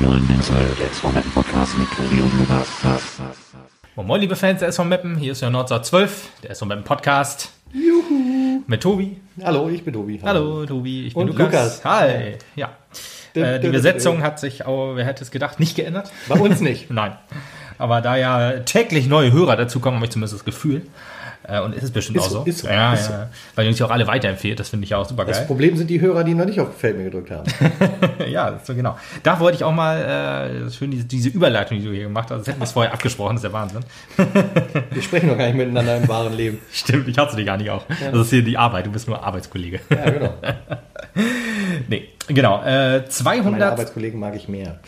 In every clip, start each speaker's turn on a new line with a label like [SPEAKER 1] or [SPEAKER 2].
[SPEAKER 1] Moin, moin, liebe Fans der SV Meppen, hier ist der Nordsat 12, der SV Meppen Podcast. Juhu! Mit Tobi.
[SPEAKER 2] Hallo, ich bin Tobi.
[SPEAKER 1] Hallo, Tobi, ich bin
[SPEAKER 2] Und
[SPEAKER 1] Lukas.
[SPEAKER 2] Lukas.
[SPEAKER 1] Hi. Ja. Äh, die Besetzung hat sich, auch, wer hätte es gedacht, nicht geändert.
[SPEAKER 2] Bei uns nicht.
[SPEAKER 1] Nein. Aber da ja täglich neue Hörer dazukommen, habe ich zumindest das Gefühl. Äh, Und ist es bestimmt
[SPEAKER 2] Ist
[SPEAKER 1] auch
[SPEAKER 2] so,
[SPEAKER 1] so.
[SPEAKER 2] ist so,
[SPEAKER 1] ja,
[SPEAKER 2] ist
[SPEAKER 1] ja. Weil ihr uns ja auch alle weiterempfehlt, das finde ich ja auch super
[SPEAKER 2] Das
[SPEAKER 1] geil.
[SPEAKER 2] Problem sind die Hörer, die noch nicht auf Feld mir gedrückt haben.
[SPEAKER 1] ja, so genau. Da wollte ich auch mal äh, schön diese, diese Überleitung, die du hier gemacht hast. Das hätten wir es vorher abgesprochen, das ist der Wahnsinn.
[SPEAKER 2] Wir sprechen noch gar nicht miteinander im wahren Leben.
[SPEAKER 1] Stimmt, ich hatte dich gar nicht auch. Das ist hier die Arbeit, du bist nur Arbeitskollege.
[SPEAKER 2] Ja, genau.
[SPEAKER 1] Nee, genau. Äh,
[SPEAKER 2] Meine
[SPEAKER 1] 200,
[SPEAKER 2] Arbeitskollegen mag ich mehr.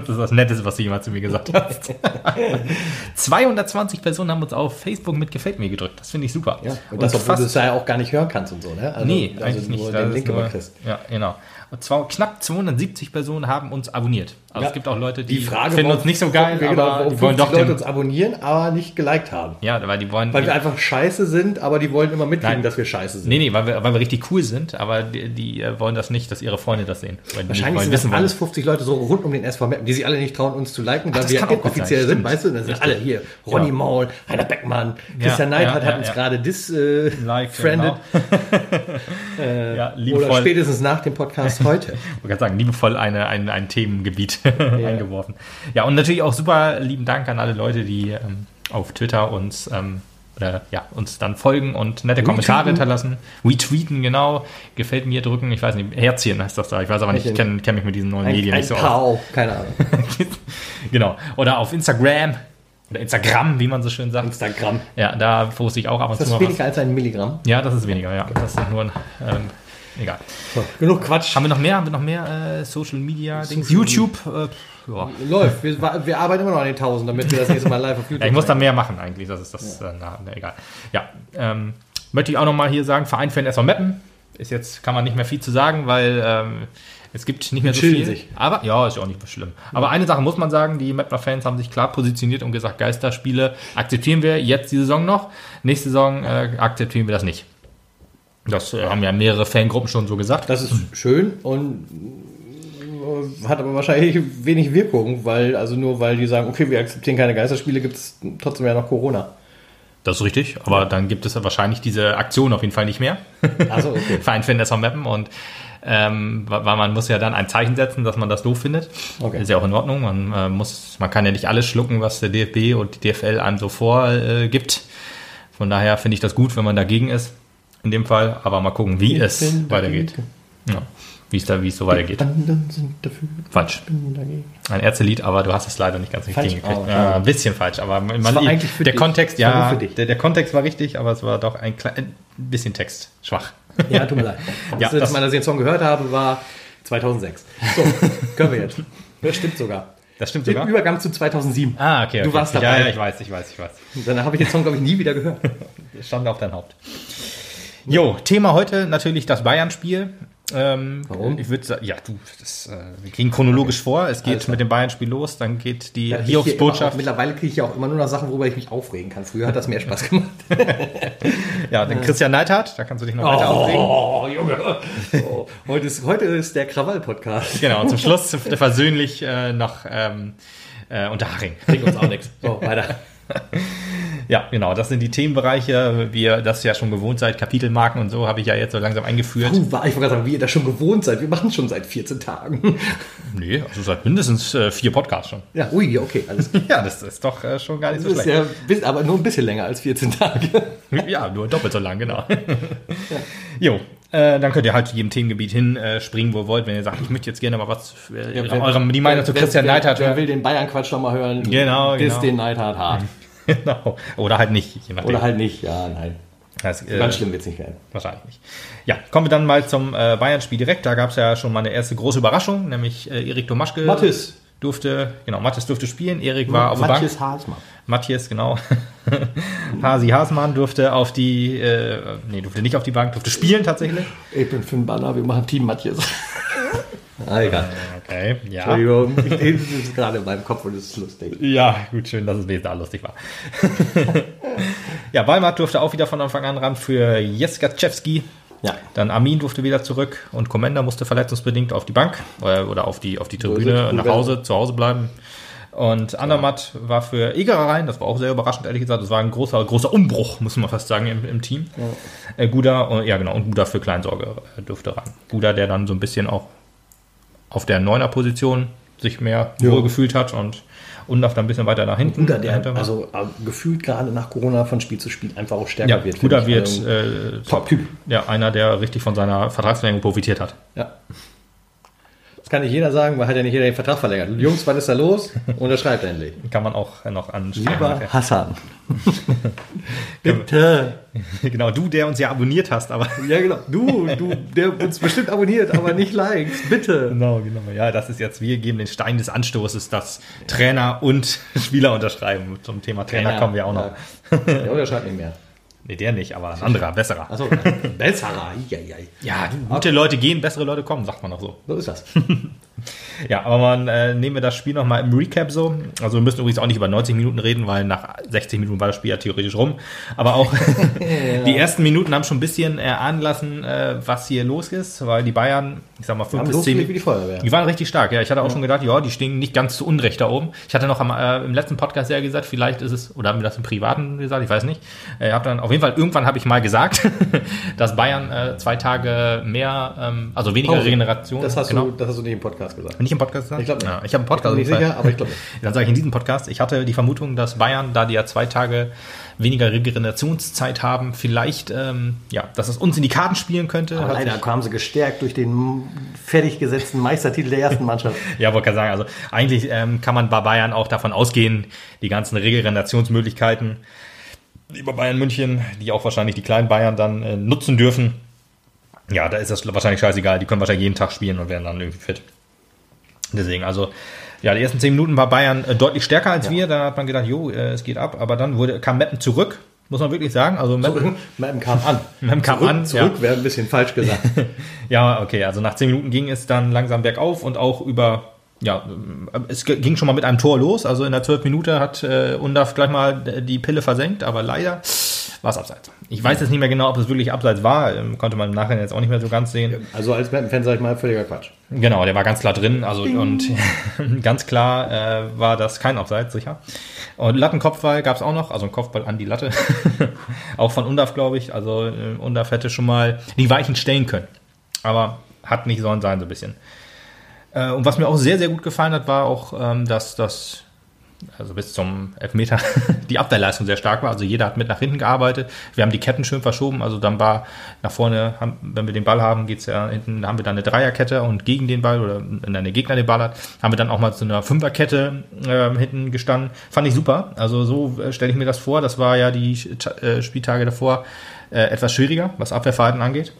[SPEAKER 1] Das ist das Netteste, was du jemals zu mir gesagt hast. 220 Personen haben uns auf Facebook mit Gefällt mir gedrückt. Das finde ich super.
[SPEAKER 2] Ja, und das, obwohl du es ja auch gar nicht hören kannst und so, ne? Also,
[SPEAKER 1] nee,
[SPEAKER 2] also
[SPEAKER 1] eigentlich
[SPEAKER 2] nur
[SPEAKER 1] nicht.
[SPEAKER 2] Den Link immer kriegst.
[SPEAKER 1] ja, genau. Und zwar knapp 270 Personen haben uns abonniert. Also
[SPEAKER 2] Ja.
[SPEAKER 1] es gibt auch Leute, die,
[SPEAKER 2] Die Frage,
[SPEAKER 1] finden uns nicht so geil,
[SPEAKER 2] wir
[SPEAKER 1] aber
[SPEAKER 2] genau,
[SPEAKER 1] die wollen
[SPEAKER 2] 50
[SPEAKER 1] doch
[SPEAKER 2] Leute uns abonnieren, aber nicht geliked haben.
[SPEAKER 1] Ja, weil die wollen.
[SPEAKER 2] Weil
[SPEAKER 1] die,
[SPEAKER 2] wir einfach scheiße sind, aber die wollen immer mitkriegen,
[SPEAKER 1] Nein.
[SPEAKER 2] dass wir scheiße sind.
[SPEAKER 1] nee, nee, weil wir, weil wir richtig cool sind, aber die, die äh, wollen das nicht, dass ihre Freunde das sehen.
[SPEAKER 2] Wahrscheinlich sind
[SPEAKER 1] wollen.
[SPEAKER 2] alles 50 Leute so rund um den SV Meppen, die sich alle nicht trauen, uns zu liken, weil wir
[SPEAKER 1] gut
[SPEAKER 2] offiziell
[SPEAKER 1] sein,
[SPEAKER 2] sind,
[SPEAKER 1] stimmt.
[SPEAKER 2] weißt du? Das sind
[SPEAKER 1] Richtig.
[SPEAKER 2] alle hier. Ronny
[SPEAKER 1] Ja.
[SPEAKER 2] Maul, Heiner Beckmann, Christian
[SPEAKER 1] ja,
[SPEAKER 2] Neidhardt
[SPEAKER 1] ja,
[SPEAKER 2] hat
[SPEAKER 1] ja,
[SPEAKER 2] uns
[SPEAKER 1] ja.
[SPEAKER 2] gerade dis äh,
[SPEAKER 1] Like. Genau. ja,
[SPEAKER 2] Oder spätestens nach dem Podcast heute.
[SPEAKER 1] Ich wollte sagen, liebevoll eine, ein, ein Themengebiet eingeworfen. Ja, und natürlich auch super lieben Dank an alle Leute, die ähm, auf Twitter uns, ähm, oder, ja, uns dann folgen und nette Kommentare
[SPEAKER 2] Retweeten.
[SPEAKER 1] hinterlassen. Retweeten, genau. Gefällt mir drücken. Ich weiß nicht, Herzchen heißt das da. Ich weiß aber nicht, ich kenne kenn mich mit diesen neuen
[SPEAKER 2] Ein,
[SPEAKER 1] Medien
[SPEAKER 2] ein
[SPEAKER 1] nicht so
[SPEAKER 2] paar
[SPEAKER 1] aus.
[SPEAKER 2] keine Ahnung.
[SPEAKER 1] genau. Oder auf Instagram. Oder Instagram, wie man so schön sagt.
[SPEAKER 2] Instagram.
[SPEAKER 1] Ja, da poste ich auch ab und
[SPEAKER 2] Das
[SPEAKER 1] zu
[SPEAKER 2] ist
[SPEAKER 1] mal was.
[SPEAKER 2] weniger als ein Milligramm.
[SPEAKER 1] Ja, das ist weniger, ja. Das ist nur ein, ähm, egal.
[SPEAKER 2] So, genug Quatsch.
[SPEAKER 1] Haben wir noch mehr? Haben wir noch mehr äh, Social Media Dings? YouTube? Äh, ja.
[SPEAKER 2] Läuft. Wir, wir arbeiten immer noch an den 1000, damit wir das nächste Mal live auf YouTube
[SPEAKER 1] Ja, ich muss da mehr machen eigentlich. Das ist das, äh, na, na, egal. Ja, ähm, möchte ich auch nochmal hier sagen, Verein Fan SV Meppen. Ist jetzt, kann man nicht mehr viel zu sagen, weil ähm, es gibt nicht mehr so viel.
[SPEAKER 2] sich.
[SPEAKER 1] Aber, ja, ist ja auch nicht mehr schlimm. Aber eine Sache muss man sagen, die Meppner Fans haben sich klar positioniert und gesagt, Geisterspiele akzeptieren wir jetzt die Saison noch. Nächste Saison äh, akzeptieren wir das nicht. Das äh, haben ja mehrere Fangruppen schon so gesagt.
[SPEAKER 2] Das ist schön und äh, hat aber wahrscheinlich wenig Wirkung, weil, also nur weil die sagen, okay, wir akzeptieren keine Geisterspiele, gibt es trotzdem ja noch Corona.
[SPEAKER 1] Das ist richtig, aber dann gibt es ja wahrscheinlich diese Aktion auf jeden Fall nicht mehr.
[SPEAKER 2] Achso, okay.
[SPEAKER 1] Fan SV Meppen und ähm, weil man muss ja dann ein Zeichen setzen, dass man das doof findet.
[SPEAKER 2] Okay.
[SPEAKER 1] Ist ja auch in Ordnung. Man äh, muss, man kann ja nicht alles schlucken, was der DFB und die DFL einem so vorgibt. Äh, gibt. Von daher finde ich das gut, wenn man dagegen ist. In dem Fall, aber mal gucken, wie
[SPEAKER 2] Ich
[SPEAKER 1] es weitergeht. Ja, wie es da, wie es so weitergeht.
[SPEAKER 2] Anderen sind dafür,
[SPEAKER 1] Falsch. Ein Ärztelied, aber du hast es leider nicht ganz richtig hingekriegt.
[SPEAKER 2] Oh,
[SPEAKER 1] ja,
[SPEAKER 2] okay.
[SPEAKER 1] ein bisschen falsch, aber man, der
[SPEAKER 2] dich.
[SPEAKER 1] Kontext, ja, der, der Kontext war richtig, aber es war doch ein, klein, ein bisschen Text schwach.
[SPEAKER 2] Ja, tut mir leid.
[SPEAKER 1] Ja,
[SPEAKER 2] Das
[SPEAKER 1] das-
[SPEAKER 2] Mal, dass ich den Song gehört habe, war 2006. So, können wir jetzt. Das stimmt sogar.
[SPEAKER 1] Das stimmt
[SPEAKER 2] Den
[SPEAKER 1] sogar.
[SPEAKER 2] Übergang zu 2007.
[SPEAKER 1] Ah, okay.
[SPEAKER 2] Du
[SPEAKER 1] okay.
[SPEAKER 2] warst
[SPEAKER 1] Ja,
[SPEAKER 2] dabei.
[SPEAKER 1] ja, ich weiß, ich weiß, ich weiß.
[SPEAKER 2] Dann habe ich den Song, glaube ich, nie wieder gehört.
[SPEAKER 1] Stand auf dein Haupt. Jo, Thema heute natürlich das Bayern-Spiel. Ähm,
[SPEAKER 2] Warum?
[SPEAKER 1] Ich würde sagen, ja, du, das, äh, wir gehen chronologisch vor. Es geht mit dem Bayern-Spiel los, dann geht die
[SPEAKER 2] Ja,
[SPEAKER 1] Hiobsbotschaft.
[SPEAKER 2] Mittlerweile kriege ich ja auch immer nur noch Sachen, worüber ich mich aufregen kann. Früher hat das mehr Spaß gemacht.
[SPEAKER 1] Ja, dann Christian Neidhardt, da kannst du dich noch weiter aufregen.
[SPEAKER 2] Oh, Junge. Oh, heute, ist, heute ist der Krawall-Podcast.
[SPEAKER 1] Genau, und zum Schluss versöhnlich äh, noch ähm, äh, Unterhaching.
[SPEAKER 2] Bringt uns auch nichts. So, weiter.
[SPEAKER 1] Ja, genau, das sind die Themenbereiche. Wie ihr das ja schon gewohnt seid, Kapitelmarken und so habe ich ja jetzt so langsam eingeführt.
[SPEAKER 2] Puh, war- ich wollte sagen, wie ihr das schon gewohnt seid. Wir machen es schon seit 14 Tagen.
[SPEAKER 1] Nee, also seit mindestens äh, vier Podcasts schon.
[SPEAKER 2] Ja, ui, okay, alles klar.
[SPEAKER 1] Ja, das ist doch äh, schon gar nicht so schlecht.
[SPEAKER 2] ja, bis- aber nur ein bisschen länger als 14 Tage.
[SPEAKER 1] Ja, nur doppelt so lang, genau. Jo, äh, dann könnt ihr halt zu jedem Themengebiet hin äh, wo ihr wollt. Wenn ihr sagt, ich möchte jetzt gerne mal was, äh, eurem, die Meinung zu
[SPEAKER 2] Wer-
[SPEAKER 1] Christian
[SPEAKER 2] wer,
[SPEAKER 1] Neidhardt
[SPEAKER 2] Wer
[SPEAKER 1] hören.
[SPEAKER 2] will den Bayern-Quatsch noch mal hören?
[SPEAKER 1] Genau, genau.
[SPEAKER 2] den Neidhardt hart.
[SPEAKER 1] Genau. Oder halt nicht, je nachdem.
[SPEAKER 2] Oder halt nicht, ja, nein.
[SPEAKER 1] Das, äh,
[SPEAKER 2] Ganz schlimm wird es nicht werden.
[SPEAKER 1] Wahrscheinlich nicht. Ja, kommen wir dann mal zum äh, Bayern-Spiel direkt. Da gab es ja schon mal eine erste große Überraschung, nämlich äh, Erik Domaschke
[SPEAKER 2] Mathis.
[SPEAKER 1] Durfte, genau, Mathis durfte spielen, Erik war auf der Bank.
[SPEAKER 2] Matthias Haasmann.
[SPEAKER 1] Matthias, genau. Hasi Hasmann durfte auf die, äh, nee, durfte nicht auf die Bank, durfte spielen tatsächlich.
[SPEAKER 2] Ich bin Finn Banner, wir machen Team Matthias. ah, egal.
[SPEAKER 1] Okay, ja.
[SPEAKER 2] Entschuldigung, ich- das ist gerade in meinem Kopf und es ist lustig.
[SPEAKER 1] Ja, gut, schön, dass es wesentlich da lustig war. ja, Walmart durfte auch wieder von Anfang an ran für Jeskaczewski.
[SPEAKER 2] Ja.
[SPEAKER 1] Dann Armin durfte wieder zurück und Commander musste verletzungsbedingt auf die Bank äh, oder auf die, auf die. Tribüne nach Hause, zu Hause bleiben. Und Andermatt war für Egerer rein, das war auch sehr überraschend, ehrlich gesagt. Das war ein großer, großer Umbruch, muss man fast sagen, im, im Team. Äh, Guda, ja genau, und Guda für Kleinsorge äh, durfte rein. Guda, der dann so ein bisschen auch auf der Neuner-Position sich mehr
[SPEAKER 2] Ja.
[SPEAKER 1] wohl gefühlt hat und Undaf dann ein bisschen weiter nach hinten.
[SPEAKER 2] Guda, der
[SPEAKER 1] dahinter war.
[SPEAKER 2] also äh, gefühlt gerade nach Corona von Spiel zu Spiel einfach auch stärker
[SPEAKER 1] ja,
[SPEAKER 2] wird. Ich.
[SPEAKER 1] wird
[SPEAKER 2] Also,
[SPEAKER 1] äh,
[SPEAKER 2] Top-Typ.
[SPEAKER 1] Ja, einer, der richtig von seiner Vertragsverlängerung profitiert hat.
[SPEAKER 2] Ja. Kann nicht jeder sagen, weil hat ja nicht jeder den Vertrag verlängert. Jungs, wann ist da los? Unterschreibt endlich.
[SPEAKER 1] Kann man auch noch an
[SPEAKER 2] Lieber Hassan. Bitte.
[SPEAKER 1] Genau, du, der uns ja abonniert hast, aber.
[SPEAKER 2] Ja, genau. Du, du, der uns bestimmt abonniert, aber nicht likes. Bitte.
[SPEAKER 1] Genau, genau. Ja, das ist jetzt, wir geben den Stein des Anstoßes, dass Trainer und Spieler unterschreiben. Zum Thema Trainer, kommen wir auch noch.
[SPEAKER 2] Ja. Der unterschreibt nicht mehr.
[SPEAKER 1] Nee, der nicht, aber ein anderer, besserer.
[SPEAKER 2] Achso, besserer. Ja, ja.
[SPEAKER 1] Ja, gute Leute gehen, bessere Leute kommen, sagt man auch so.
[SPEAKER 2] So ist das.
[SPEAKER 1] Ja, aber man äh, nehmen wir das Spiel nochmal im Recap so. Also wir müssen übrigens auch nicht über 90 Minuten reden, weil nach 60 Minuten war das Spiel ja theoretisch rum. Aber auch die ersten Minuten haben schon ein bisschen erahnen lassen, äh, was hier los ist, weil die Bayern, ich sag mal, 5
[SPEAKER 2] Haben
[SPEAKER 1] bis 10
[SPEAKER 2] losgelegt wie die.
[SPEAKER 1] Die waren richtig stark, ja. Ich hatte auch schon gedacht, ja, die stehen nicht ganz zu Unrecht da oben. Ich hatte noch am, äh, im letzten Podcast ja gesagt, vielleicht ist es, oder haben wir das im Privaten gesagt, ich weiß nicht. Äh, hab dann, auf jeden Fall, irgendwann habe ich mal gesagt, dass Bayern äh, zwei Tage mehr, ähm, also weniger
[SPEAKER 2] Pause.
[SPEAKER 1] Regeneration.
[SPEAKER 2] Das hast,
[SPEAKER 1] genau.
[SPEAKER 2] du, das hast du nicht im Podcast gesagt.
[SPEAKER 1] Nicht im Podcast gesagt?
[SPEAKER 2] Ich glaube nicht.
[SPEAKER 1] Ja, ich habe einen Podcast.
[SPEAKER 2] Ich bin nicht sicher, aber ich glaube nicht.
[SPEAKER 1] Dann sage ich in diesem Podcast, ich hatte die Vermutung, dass Bayern, da die ja zwei Tage weniger Regenerationszeit haben, vielleicht, ähm, ja, dass es uns in die Karten spielen könnte.
[SPEAKER 2] Aber leider kamen sie gestärkt durch den fertig gesetzten Meistertitel der ersten Mannschaft.
[SPEAKER 1] Ja, wollte gerade sagen, also eigentlich ähm, kann man bei Bayern auch davon ausgehen, die ganzen Regenerationsmöglichkeiten, die bei Bayern München, die auch wahrscheinlich die kleinen Bayern dann äh, nutzen dürfen. Ja, da ist das wahrscheinlich scheißegal. Die können wahrscheinlich jeden Tag spielen und werden dann irgendwie fit. Deswegen, also, ja, die ersten zehn Minuten war Bayern äh, deutlich stärker als wir. Da hat man gedacht, jo, äh, es geht ab. Aber dann wurde, kam Meppen zurück, muss man wirklich sagen. Also Meppen,
[SPEAKER 2] Meppen kam an.
[SPEAKER 1] Meppen kam
[SPEAKER 2] zurück,
[SPEAKER 1] an,
[SPEAKER 2] Zurück
[SPEAKER 1] ja.
[SPEAKER 2] wäre ein bisschen falsch gesagt.
[SPEAKER 1] Ja, okay, also nach zehn Minuten ging es dann langsam bergauf und auch über, ja, es g- ging schon mal mit einem Tor los. Also in der zwölf Minute hat äh, Undaf gleich mal die Pille versenkt, aber leider war es abseits. Ich weiß jetzt nicht mehr genau, ob es wirklich abseits war, ähm, konnte man im Nachhinein jetzt auch nicht mehr so ganz sehen.
[SPEAKER 2] Also als Meppen-Fan sage ich mal, völliger Quatsch.
[SPEAKER 1] Genau, der war ganz klar drin, also und ganz klar äh, war das kein Abseits, sicher. Und Lattenkopfball gab es auch noch, also ein Kopfball an die Latte. auch von Undaf, glaube ich. Also äh, Undaf hätte schon mal die Weichen stellen können. Aber hat nicht sollen sein, so ein bisschen. Äh, und was mir auch sehr, sehr gut gefallen hat, war auch, ähm, dass das, also bis zum Elfmeter, die Abwehrleistung sehr stark war. Also jeder hat mit nach hinten gearbeitet. Wir haben die Ketten schön verschoben. Also dann war nach vorne, haben, wenn wir den Ball haben, geht's ja hinten, haben wir dann eine Dreierkette und gegen den Ball oder wenn der Gegner den Ball hat, haben wir dann auch mal zu einer Fünferkette ähm, hinten gestanden. Fand ich super. Also so äh, stelle ich mir das vor. Das war ja die äh, Spieltage davor äh, etwas schwieriger, was Abwehrverhalten angeht.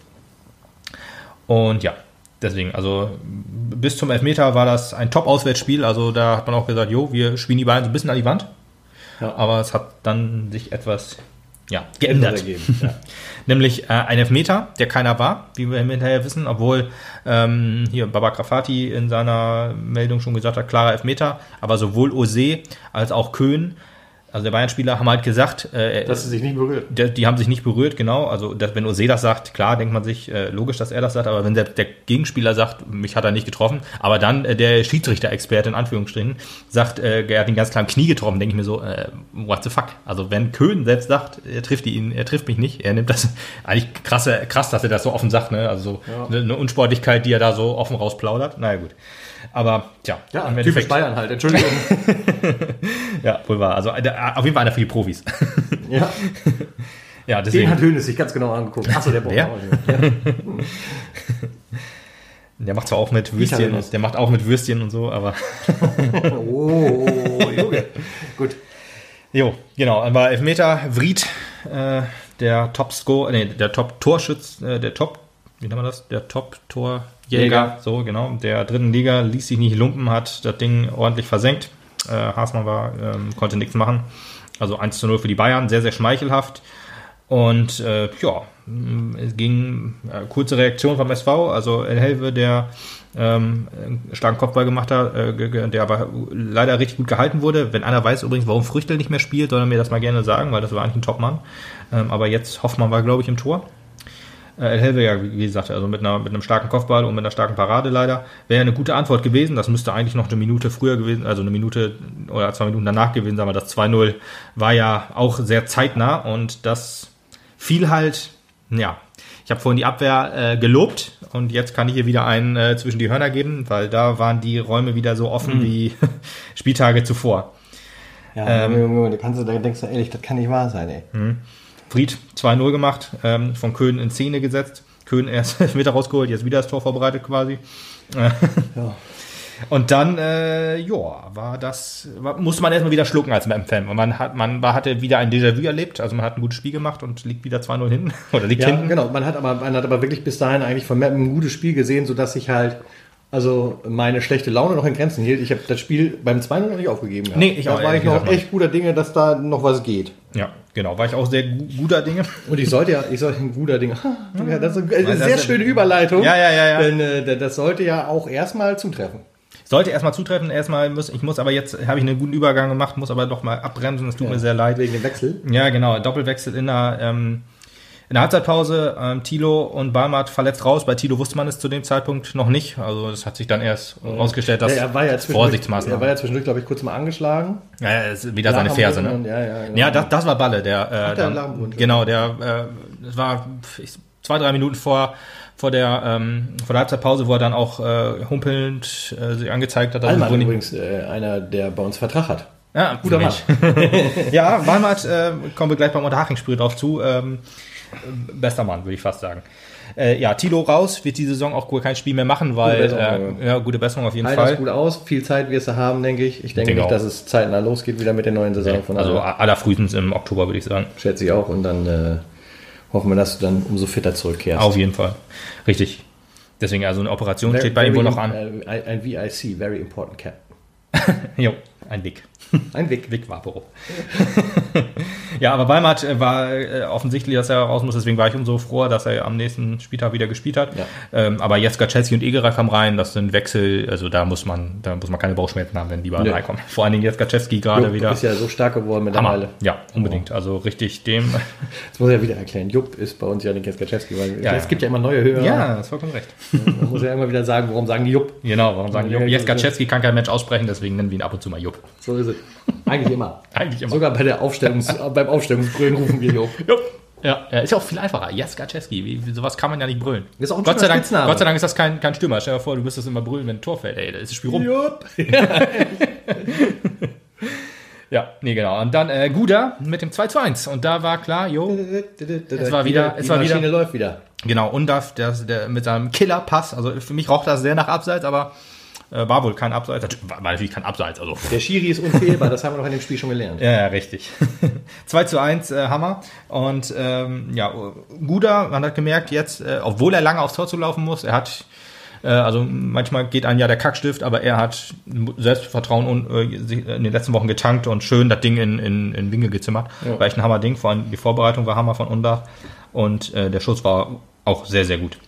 [SPEAKER 1] Und ja, deswegen, also bis zum Elfmeter war das ein Top-Auswärtsspiel. Also da hat man auch gesagt, jo, wir spielen die beiden so ein bisschen an die Wand.
[SPEAKER 2] Ja.
[SPEAKER 1] Aber es hat dann sich etwas ja, geändert.
[SPEAKER 2] Ja.
[SPEAKER 1] Nämlich äh, ein Elfmeter, der keiner war, wie wir hinterher wissen, obwohl ähm, hier Baba Grafati in seiner Meldung schon gesagt hat, klarer Elfmeter, aber sowohl Ose als auch Köhn, also der Bayern-Spieler, haben halt gesagt, äh,
[SPEAKER 2] Dass sie sich nicht berührt.
[SPEAKER 1] der, die haben sich nicht berührt, genau. Also dass, wenn Ose das sagt, klar, denkt man sich, äh, logisch, dass er das sagt, aber wenn der, der Gegenspieler sagt, mich hat er nicht getroffen, aber dann äh, der Schiedsrichter-Experte in Anführungsstrichen sagt, äh, er hat ihn ganz klar im Knie getroffen, denke ich mir so, äh, what the fuck? Also wenn Köhn selbst sagt, er trifft ihn, er trifft mich nicht, er nimmt das eigentlich krasse, krass, dass er das so offen sagt, ne? Also so
[SPEAKER 2] Ja.
[SPEAKER 1] eine, eine Unsportlichkeit, die er da so offen rausplaudert. Naja gut. Aber tja,
[SPEAKER 2] Ja,
[SPEAKER 1] im
[SPEAKER 2] typisch Bayern halt, Entschuldigung.
[SPEAKER 1] Ja, wohl wahr. Also äh, auf jeden Fall einer für die Profis.
[SPEAKER 2] ja.
[SPEAKER 1] ja,
[SPEAKER 2] Den
[SPEAKER 1] deswegen.
[SPEAKER 2] hat Hönes sich ganz genau angeguckt. Achso, der braucht. Ja.
[SPEAKER 1] Der macht zwar auch mit Würstchen, der macht auch mit Würstchen und so, aber
[SPEAKER 2] Oh, Junge. Gut.
[SPEAKER 1] jo, genau, aber Elfmeter, Vried, äh, der Top-Score, nee, der Top-Torschütz, äh, der Top, wie nennt man das? Der Top-Torjäger,
[SPEAKER 2] Jäger.
[SPEAKER 1] so genau, der dritten Liga, ließ sich nicht lumpen, hat das Ding ordentlich versenkt. Äh, Haasmann war, ähm, konnte nichts machen. Also 1 zu 0 für die Bayern, sehr, sehr schmeichelhaft. Und äh, ja, es ging äh, kurze Reaktion vom SV, also El Helve, der ähm, einen starken Kopfball gemacht hat, äh, der aber leider richtig gut gehalten wurde. Wenn einer weiß übrigens, warum Früchtel nicht mehr spielt, soll er mir das mal gerne sagen, weil das war eigentlich ein Topmann. Ähm, aber jetzt Hoffmann war, glaube ich, im Tor. Äh, El Helve ja, wie gesagt, also mit, einer, mit einem starken Kopfball und mit einer starken Parade leider. Wäre eine gute Antwort gewesen. Das müsste eigentlich noch eine Minute früher gewesen, also eine Minute oder zwei Minuten danach gewesen sein, aber das 2-0 war ja auch sehr zeitnah und das fiel halt, ja. Ich habe vorhin die Abwehr äh, gelobt und jetzt kann ich hier wieder einen äh, zwischen die Hörner geben, weil da waren die Räume wieder so offen wie Spieltage zuvor.
[SPEAKER 2] Ja, Junge, Junge, da, kannst du, da denkst du ehrlich, das kann nicht wahr sein, ey.
[SPEAKER 1] Fried 2-0 gemacht, ähm, von Köhn in Szene gesetzt. Köhn erst wieder rausgeholt, jetzt wieder das Tor vorbereitet quasi.
[SPEAKER 2] Ja.
[SPEAKER 1] Und dann, äh, ja, war das, war, musste man erstmal wieder schlucken als Fan. Und man hat, man war, hatte wieder ein Déjà-vu erlebt, also man hat ein gutes Spiel gemacht und liegt wieder 2-0 hinten. Oder liegt
[SPEAKER 2] Ja,
[SPEAKER 1] hinten.
[SPEAKER 2] genau. Man hat, aber, man hat aber wirklich bis dahin eigentlich von Mappen ein gutes Spiel gesehen, sodass ich halt also meine schlechte Laune noch in Grenzen hielt. Ich habe das Spiel beim 2-0 noch nicht aufgegeben. gehabt.
[SPEAKER 1] Nee, ich
[SPEAKER 2] da
[SPEAKER 1] auch,
[SPEAKER 2] war ich noch echt guter Dinge, dass da noch was geht.
[SPEAKER 1] Ja, genau, war ich auch sehr gu guter Dinge.
[SPEAKER 2] Und ich sollte ja, ich sollte ein guter Dinge. Ja, das ist eine
[SPEAKER 1] das
[SPEAKER 2] sehr schöne Überleitung.
[SPEAKER 1] Ja, ja, ja, ja.
[SPEAKER 2] Denn äh, das sollte ja auch erstmal zutreffen.
[SPEAKER 1] Sollte erstmal zutreffen, erstmal muss, ich muss aber jetzt, habe ich einen guten Übergang gemacht, muss aber doch mal abbremsen, es tut mir sehr leid.
[SPEAKER 2] Wegen dem Wechsel.
[SPEAKER 1] Ja, genau. Doppelwechsel in der, ähm, in der Halbzeitpause. Ähm, Tilo und Balmert verletzt raus. Bei Tilo wusste man es zu dem Zeitpunkt noch nicht. Also das hat sich dann erst rausgestellt, dass
[SPEAKER 2] Ja, er war ja zwischendurch, er
[SPEAKER 1] Vorsichtsmaßnahmen.
[SPEAKER 2] war ja zwischendurch, glaube ich, kurz mal angeschlagen.
[SPEAKER 1] ja, ja, es wieder seine Ferse, ne?
[SPEAKER 2] und- Ja, ja, genau.
[SPEAKER 1] Ja, das, das war Balle, der, äh,
[SPEAKER 2] der
[SPEAKER 1] dann,
[SPEAKER 2] am Boden.
[SPEAKER 1] genau, der, äh, das war zwei, drei Minuten vor, vor der, ähm, vor der Halbzeitpause, wo er dann auch äh, humpelnd äh, sich angezeigt hat.
[SPEAKER 2] Allmann
[SPEAKER 1] es
[SPEAKER 2] übrigens äh, einer, der bei uns Vertrag hat.
[SPEAKER 1] Ja,
[SPEAKER 2] Guter
[SPEAKER 1] mich. ja, Walmart, äh, kommen wir gleich beim Unterhaching-Spiel drauf zu. Ähm, äh, bester Mann, würde ich fast sagen. Äh, ja, Tilo raus, wird die Saison auch kein Spiel mehr machen, weil,
[SPEAKER 2] Gute Besserung,
[SPEAKER 1] äh, ja, gute Besserung auf jeden
[SPEAKER 2] Halt
[SPEAKER 1] Fall.
[SPEAKER 2] gut aus, viel Zeit wirst du haben, denke ich. Ich denke
[SPEAKER 1] denke
[SPEAKER 2] nicht,
[SPEAKER 1] auch.
[SPEAKER 2] dass es zeitnah losgeht wieder mit der neuen Saison. Von
[SPEAKER 1] Also allerfrühestens im Oktober, würde ich sagen.
[SPEAKER 2] schätze ich auch. Und dann äh, hoffen wir, dass du dann umso fitter zurückkehrst.
[SPEAKER 1] Auf jeden Fall. Richtig. Deswegen, also eine Operation steht bei ihm wohl noch an.
[SPEAKER 2] Äh, ein VIC, Very Important Cap.
[SPEAKER 1] Jo, ein Wick.
[SPEAKER 2] Ein Wick.
[SPEAKER 1] Wick Vaporub. ja, aber Weimar äh, war äh, offensichtlich, dass er raus muss, deswegen war ich umso froher, dass er am nächsten Spieltag wieder gespielt hat.
[SPEAKER 2] Ja.
[SPEAKER 1] Ähm, aber jetzt Gaczewski und Egerer kamen rein, das sind Wechsel, also da muss man, da muss man keine Bauchschmerzen haben, wenn die beiden reinkommen. Vor allen Dingen jetzt Gaczewski gerade
[SPEAKER 2] Jupp
[SPEAKER 1] wieder.
[SPEAKER 2] ist ja so stark geworden mittlerweile.
[SPEAKER 1] Ja, unbedingt. Also richtig dem.
[SPEAKER 2] Das muss ich ja wieder erklären. Jupp ist bei uns ja nicht Gaczewski, weil
[SPEAKER 1] Ja,
[SPEAKER 2] es
[SPEAKER 1] ja.
[SPEAKER 2] gibt ja immer neue Hörer.
[SPEAKER 1] ja, das vollkommen recht.
[SPEAKER 2] Man muss ja immer wieder sagen, warum sagen die Jupp?
[SPEAKER 1] Genau, warum sagen die Jupp? Jetzt
[SPEAKER 2] ja.
[SPEAKER 1] Gaczewski kann kein Mensch aussprechen, deswegen nennen wir ihn ab und zu mal Jupp.
[SPEAKER 2] So ist es. Eigentlich immer.
[SPEAKER 1] Eigentlich immer.
[SPEAKER 2] Sogar bei der Aufstellungs beim Aufstellungsbrüllen rufen wir Jupp.
[SPEAKER 1] Jupp. Ja, ja, ist ja auch viel einfacher. Wie, wie, sowas kann man ja nicht brüllen.
[SPEAKER 2] Ist auch ein
[SPEAKER 1] Gott sei, Dank,
[SPEAKER 2] Spitzname.
[SPEAKER 1] Gott sei Dank ist das kein, kein Stürmer. Stell dir vor, du müsstest immer brüllen, wenn ein Tor fällt. Ey, da ist das Spiel rum.
[SPEAKER 2] Jupp.
[SPEAKER 1] Ja, nee, genau. Und dann äh, Guda mit dem 2 zu 1. Und da war klar, jo,
[SPEAKER 2] Es
[SPEAKER 1] war wieder- es
[SPEAKER 2] die
[SPEAKER 1] war wieder-
[SPEAKER 2] Maschine läuft wieder.
[SPEAKER 1] genau, Undaf, der, der mit seinem Killer-Pass. Also für mich roch das sehr nach Abseits, aber war wohl kein Abseits. Natürlich- War, natürlich kein Abseits. Also,
[SPEAKER 2] Der Schiri ist unfehlbar, das haben wir noch in dem Spiel schon gelernt.
[SPEAKER 1] Ja, ja, richtig. 2 zu 1, äh, Hammer. Und ähm, ja, Guda, man hat gemerkt jetzt, äh, obwohl er lange aufs Tor zu laufen muss, er hat, äh, also manchmal geht ein ja der Kackstift, aber er hat Selbstvertrauen und, äh, sich in den letzten Wochen getankt und schön das Ding in, in, in Winkel gezimmert.
[SPEAKER 2] Ja.
[SPEAKER 1] War echt ein Hammer-Ding, vor allem die Vorbereitung war Hammer von Undaf und äh, der Schuss war auch sehr, sehr gut.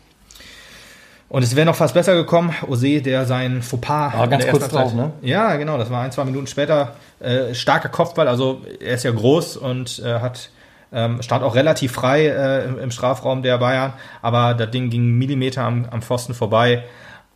[SPEAKER 1] Und es wäre noch fast besser gekommen. Ose, der sein Fauxpas.
[SPEAKER 2] Ah, ganz kurz drauf, ne?
[SPEAKER 1] Ja, genau. Das war ein, zwei Minuten später. Äh, starker Kopfball. Also er ist ja groß und äh, hat ähm, stand auch relativ frei äh, im, im Strafraum der Bayern. Aber das Ding ging Millimeter am, am Pfosten vorbei.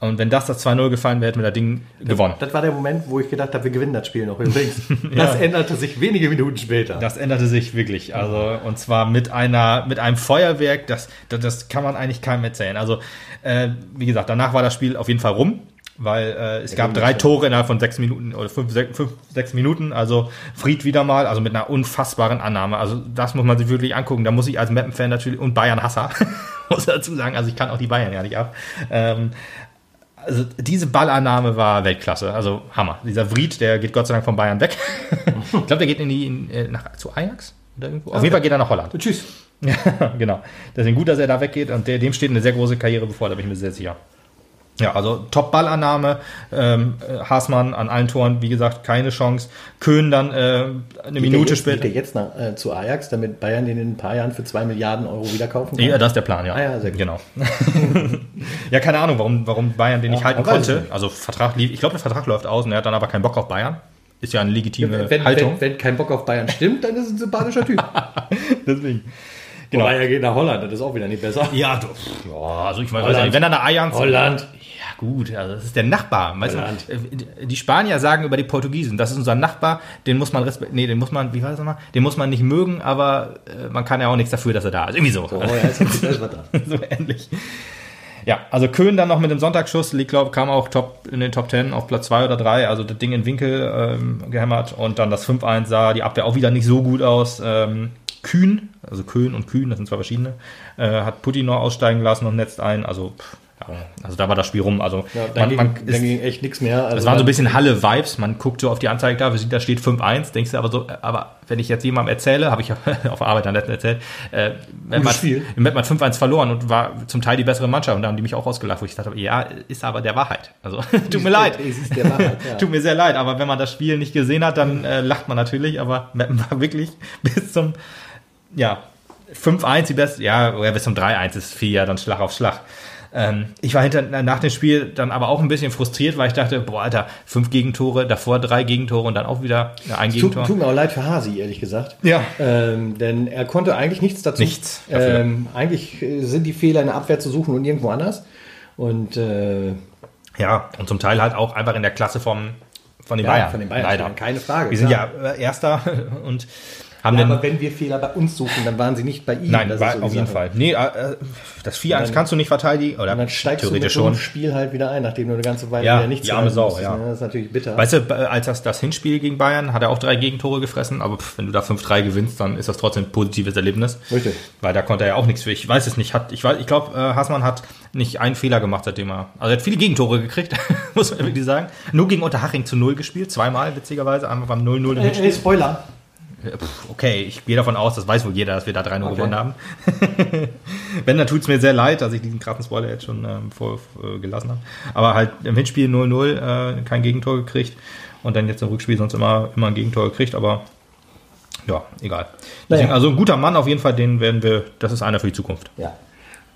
[SPEAKER 1] Und wenn das das 2-0 gefallen wäre, hätten wir das Ding gewonnen.
[SPEAKER 2] Das war der Moment, wo ich gedacht habe, wir gewinnen das Spiel noch übrigens. Das änderte sich wenige Minuten später.
[SPEAKER 1] Das änderte sich wirklich. Also, und zwar mit einer, mit einem Feuerwerk, das, das, das kann man eigentlich keinem erzählen. Also, äh, wie gesagt, danach war das Spiel auf jeden Fall rum, weil äh, es gab
[SPEAKER 2] gut,
[SPEAKER 1] drei
[SPEAKER 2] ja.
[SPEAKER 1] Tore innerhalb von sechs Minuten oder fünf, sechs, fünf, sechs Minuten. Also Fried wieder mal, also mit einer unfassbaren Annahme. Also, das muss man sich wirklich angucken. Da muss ich als Mappen-Fan natürlich und Bayern-Hasser, muss dazu sagen, also ich kann auch die Bayern ja nicht ab. Ähm, also diese Ballannahme war Weltklasse, also Hammer. Dieser Vried, der geht Gott sei Dank von Bayern weg. ich glaube, der geht in die in, äh, nach, zu Ajax oder irgendwo. Auf jeden Fall geht er nach Holland.
[SPEAKER 2] Tschüss.
[SPEAKER 1] Ja, genau. Deswegen gut, dass er da weggeht und der, dem steht eine sehr große Karriere bevor, da bin ich mir sehr sicher. Ja, also Top-Ballannahme. Ähm, äh, Haasmann an allen Toren, wie gesagt, keine Chance. Köhn dann äh, eine Minute
[SPEAKER 2] Geht
[SPEAKER 1] später.
[SPEAKER 2] er jetzt nach, äh, zu Ajax, damit Bayern den in ein paar Jahren für 2 Milliarden Euro wieder kaufen kann?
[SPEAKER 1] Ja, das ist der Plan, ja.
[SPEAKER 2] Ah ja, sehr gut.
[SPEAKER 1] Genau. ja, keine Ahnung, warum, warum Bayern den nicht
[SPEAKER 2] Ja,
[SPEAKER 1] halten
[SPEAKER 2] weiß es
[SPEAKER 1] konnte.
[SPEAKER 2] nicht.
[SPEAKER 1] Also Vertrag lief, ich glaube, der Vertrag läuft aus und er hat dann aber keinen Bock auf Bayern. Ist ja eine legitime
[SPEAKER 2] wenn,
[SPEAKER 1] Haltung.
[SPEAKER 2] wenn, wenn kein Bock auf Bayern stimmt, dann ist es ein sympathischer Typ.
[SPEAKER 1] Deswegen. Genau.
[SPEAKER 2] Wobei er geht nach Holland, das ist auch wieder nicht besser.
[SPEAKER 1] Ja, du, ja, also ich weiß
[SPEAKER 2] Holland.
[SPEAKER 1] nicht, wenn er nach Allianz...
[SPEAKER 2] Holland.
[SPEAKER 1] Ja gut, also das ist der Nachbar. Weißt
[SPEAKER 2] Holland.
[SPEAKER 1] du, die Spanier sagen über die Portugiesen, das ist unser Nachbar, den muss man respektieren, nee, den muss man, wie war das nochmal? Den muss man nicht mögen, aber äh, man kann ja auch nichts dafür, dass er da ist. Irgendwie so.
[SPEAKER 2] Oh, ja, ist
[SPEAKER 1] so ähnlich. Ja, also Köhn dann noch mit dem Sonntagsschuss, liegt, glaub, kam auch top in den Top 10 auf Platz 2 oder 3, also das Ding in Winkel ähm, gehämmert und dann das 5-1 sah die Abwehr auch wieder nicht so gut aus. Ähm, Kühn, also Köhn und Kühn, das sind zwei verschiedene, äh, hat Putin noch aussteigen lassen und netzt ein, also pff, ja, also da war das Spiel rum. Also
[SPEAKER 2] Ja, dann,
[SPEAKER 1] man, man
[SPEAKER 2] ging,
[SPEAKER 1] ist,
[SPEAKER 2] dann ging echt nichts mehr. Also
[SPEAKER 1] das waren so ein bisschen Halle-Vibes. Man guckt so auf die Anzeige da, da steht 5-1, denkst du aber so, aber wenn ich jetzt jemandem erzähle, habe ich auf Arbeit dann letztens erzählt, äh,
[SPEAKER 2] Spiel.
[SPEAKER 1] Mettmann 5-1 verloren und war zum Teil die bessere Mannschaft und da haben die mich auch ausgelacht, wo ich dachte, ja, ist aber der Wahrheit. Also tut mir leid.
[SPEAKER 2] Wahrheit, ja.
[SPEAKER 1] Tut mir sehr leid, aber wenn man das Spiel nicht gesehen hat, dann äh, lacht man natürlich, aber Meppen war wirklich bis zum, ja, 5-1 die beste, ja, bis zum 3-1 ist viel, ja, dann Schlag auf Schlag. Ähm, ich war hinter, nach dem Spiel dann aber auch ein bisschen frustriert, weil ich dachte, boah, Alter, fünf Gegentore, davor drei Gegentore und dann auch wieder ein
[SPEAKER 2] Tut,
[SPEAKER 1] Gegentor.
[SPEAKER 2] tut mir auch leid für Hasi, ehrlich gesagt.
[SPEAKER 1] Ja.
[SPEAKER 2] Ähm, denn er konnte eigentlich nichts dazu.
[SPEAKER 1] Nichts.
[SPEAKER 2] Ähm, eigentlich äh, sind die Fehler in der Abwehr zu suchen und irgendwo anders. Und äh,
[SPEAKER 1] Ja, und zum Teil halt auch einfach in der Klasse vom, von den
[SPEAKER 2] Ja,
[SPEAKER 1] Bayern.
[SPEAKER 2] von den Bayern,
[SPEAKER 1] Leider.
[SPEAKER 2] keine Frage,
[SPEAKER 1] Wir sind
[SPEAKER 2] klar.
[SPEAKER 1] ja äh, Erster und haben
[SPEAKER 2] ja, aber wenn wir Fehler bei uns suchen, dann waren sie nicht bei ihm.
[SPEAKER 1] Nein,
[SPEAKER 2] Das
[SPEAKER 1] war,
[SPEAKER 2] so
[SPEAKER 1] auf jeden. Fall. Nee, äh, das 4-1
[SPEAKER 2] dann-
[SPEAKER 1] kannst du nicht verteidigen. Oder
[SPEAKER 2] Und dann steigst du mit
[SPEAKER 1] theoretisch
[SPEAKER 2] so
[SPEAKER 1] schon.
[SPEAKER 2] Spiel halt wieder ein, nachdem du eine ganze Weile
[SPEAKER 1] Ja,
[SPEAKER 2] wieder nichts
[SPEAKER 1] die arme Sau, ja.
[SPEAKER 2] ne? Das ist natürlich bitter.
[SPEAKER 1] Weißt du, äh, als das, das Hinspiel gegen Bayern hat er auch drei Gegentore gefressen, aber pff, wenn du da 5-3 gewinnst, dann ist das trotzdem ein positives Erlebnis.
[SPEAKER 2] Richtig.
[SPEAKER 1] Weil da konnte er ja auch nichts für. Ich weiß es nicht. Hat, ich weiß, ich glaube, äh, Hassmann hat nicht einen Fehler gemacht, seitdem er. Also er hat viele Gegentore gekriegt, muss man wirklich sagen. Nur gegen Unterhaching zu Null gespielt, zweimal witzigerweise, einmal beim 0-0 im Hinspiel.
[SPEAKER 2] Spoiler.
[SPEAKER 1] Äh, pff, Okay, ich gehe davon aus, das weiß wohl jeder, dass wir da 3-0
[SPEAKER 2] Okay.
[SPEAKER 1] gewonnen haben. Wenn, dann tut es mir sehr leid, dass ich diesen krassen Spoiler jetzt schon ähm, vor, äh, gelassen habe. Aber halt im Hinspiel 0-0 äh, kein Gegentor gekriegt und dann jetzt im Rückspiel sonst immer, immer ein Gegentor gekriegt, aber ja, egal. Deswegen,
[SPEAKER 2] Naja.
[SPEAKER 1] Also ein guter Mann auf jeden Fall, den werden wir, das ist einer für die Zukunft.
[SPEAKER 2] Ja.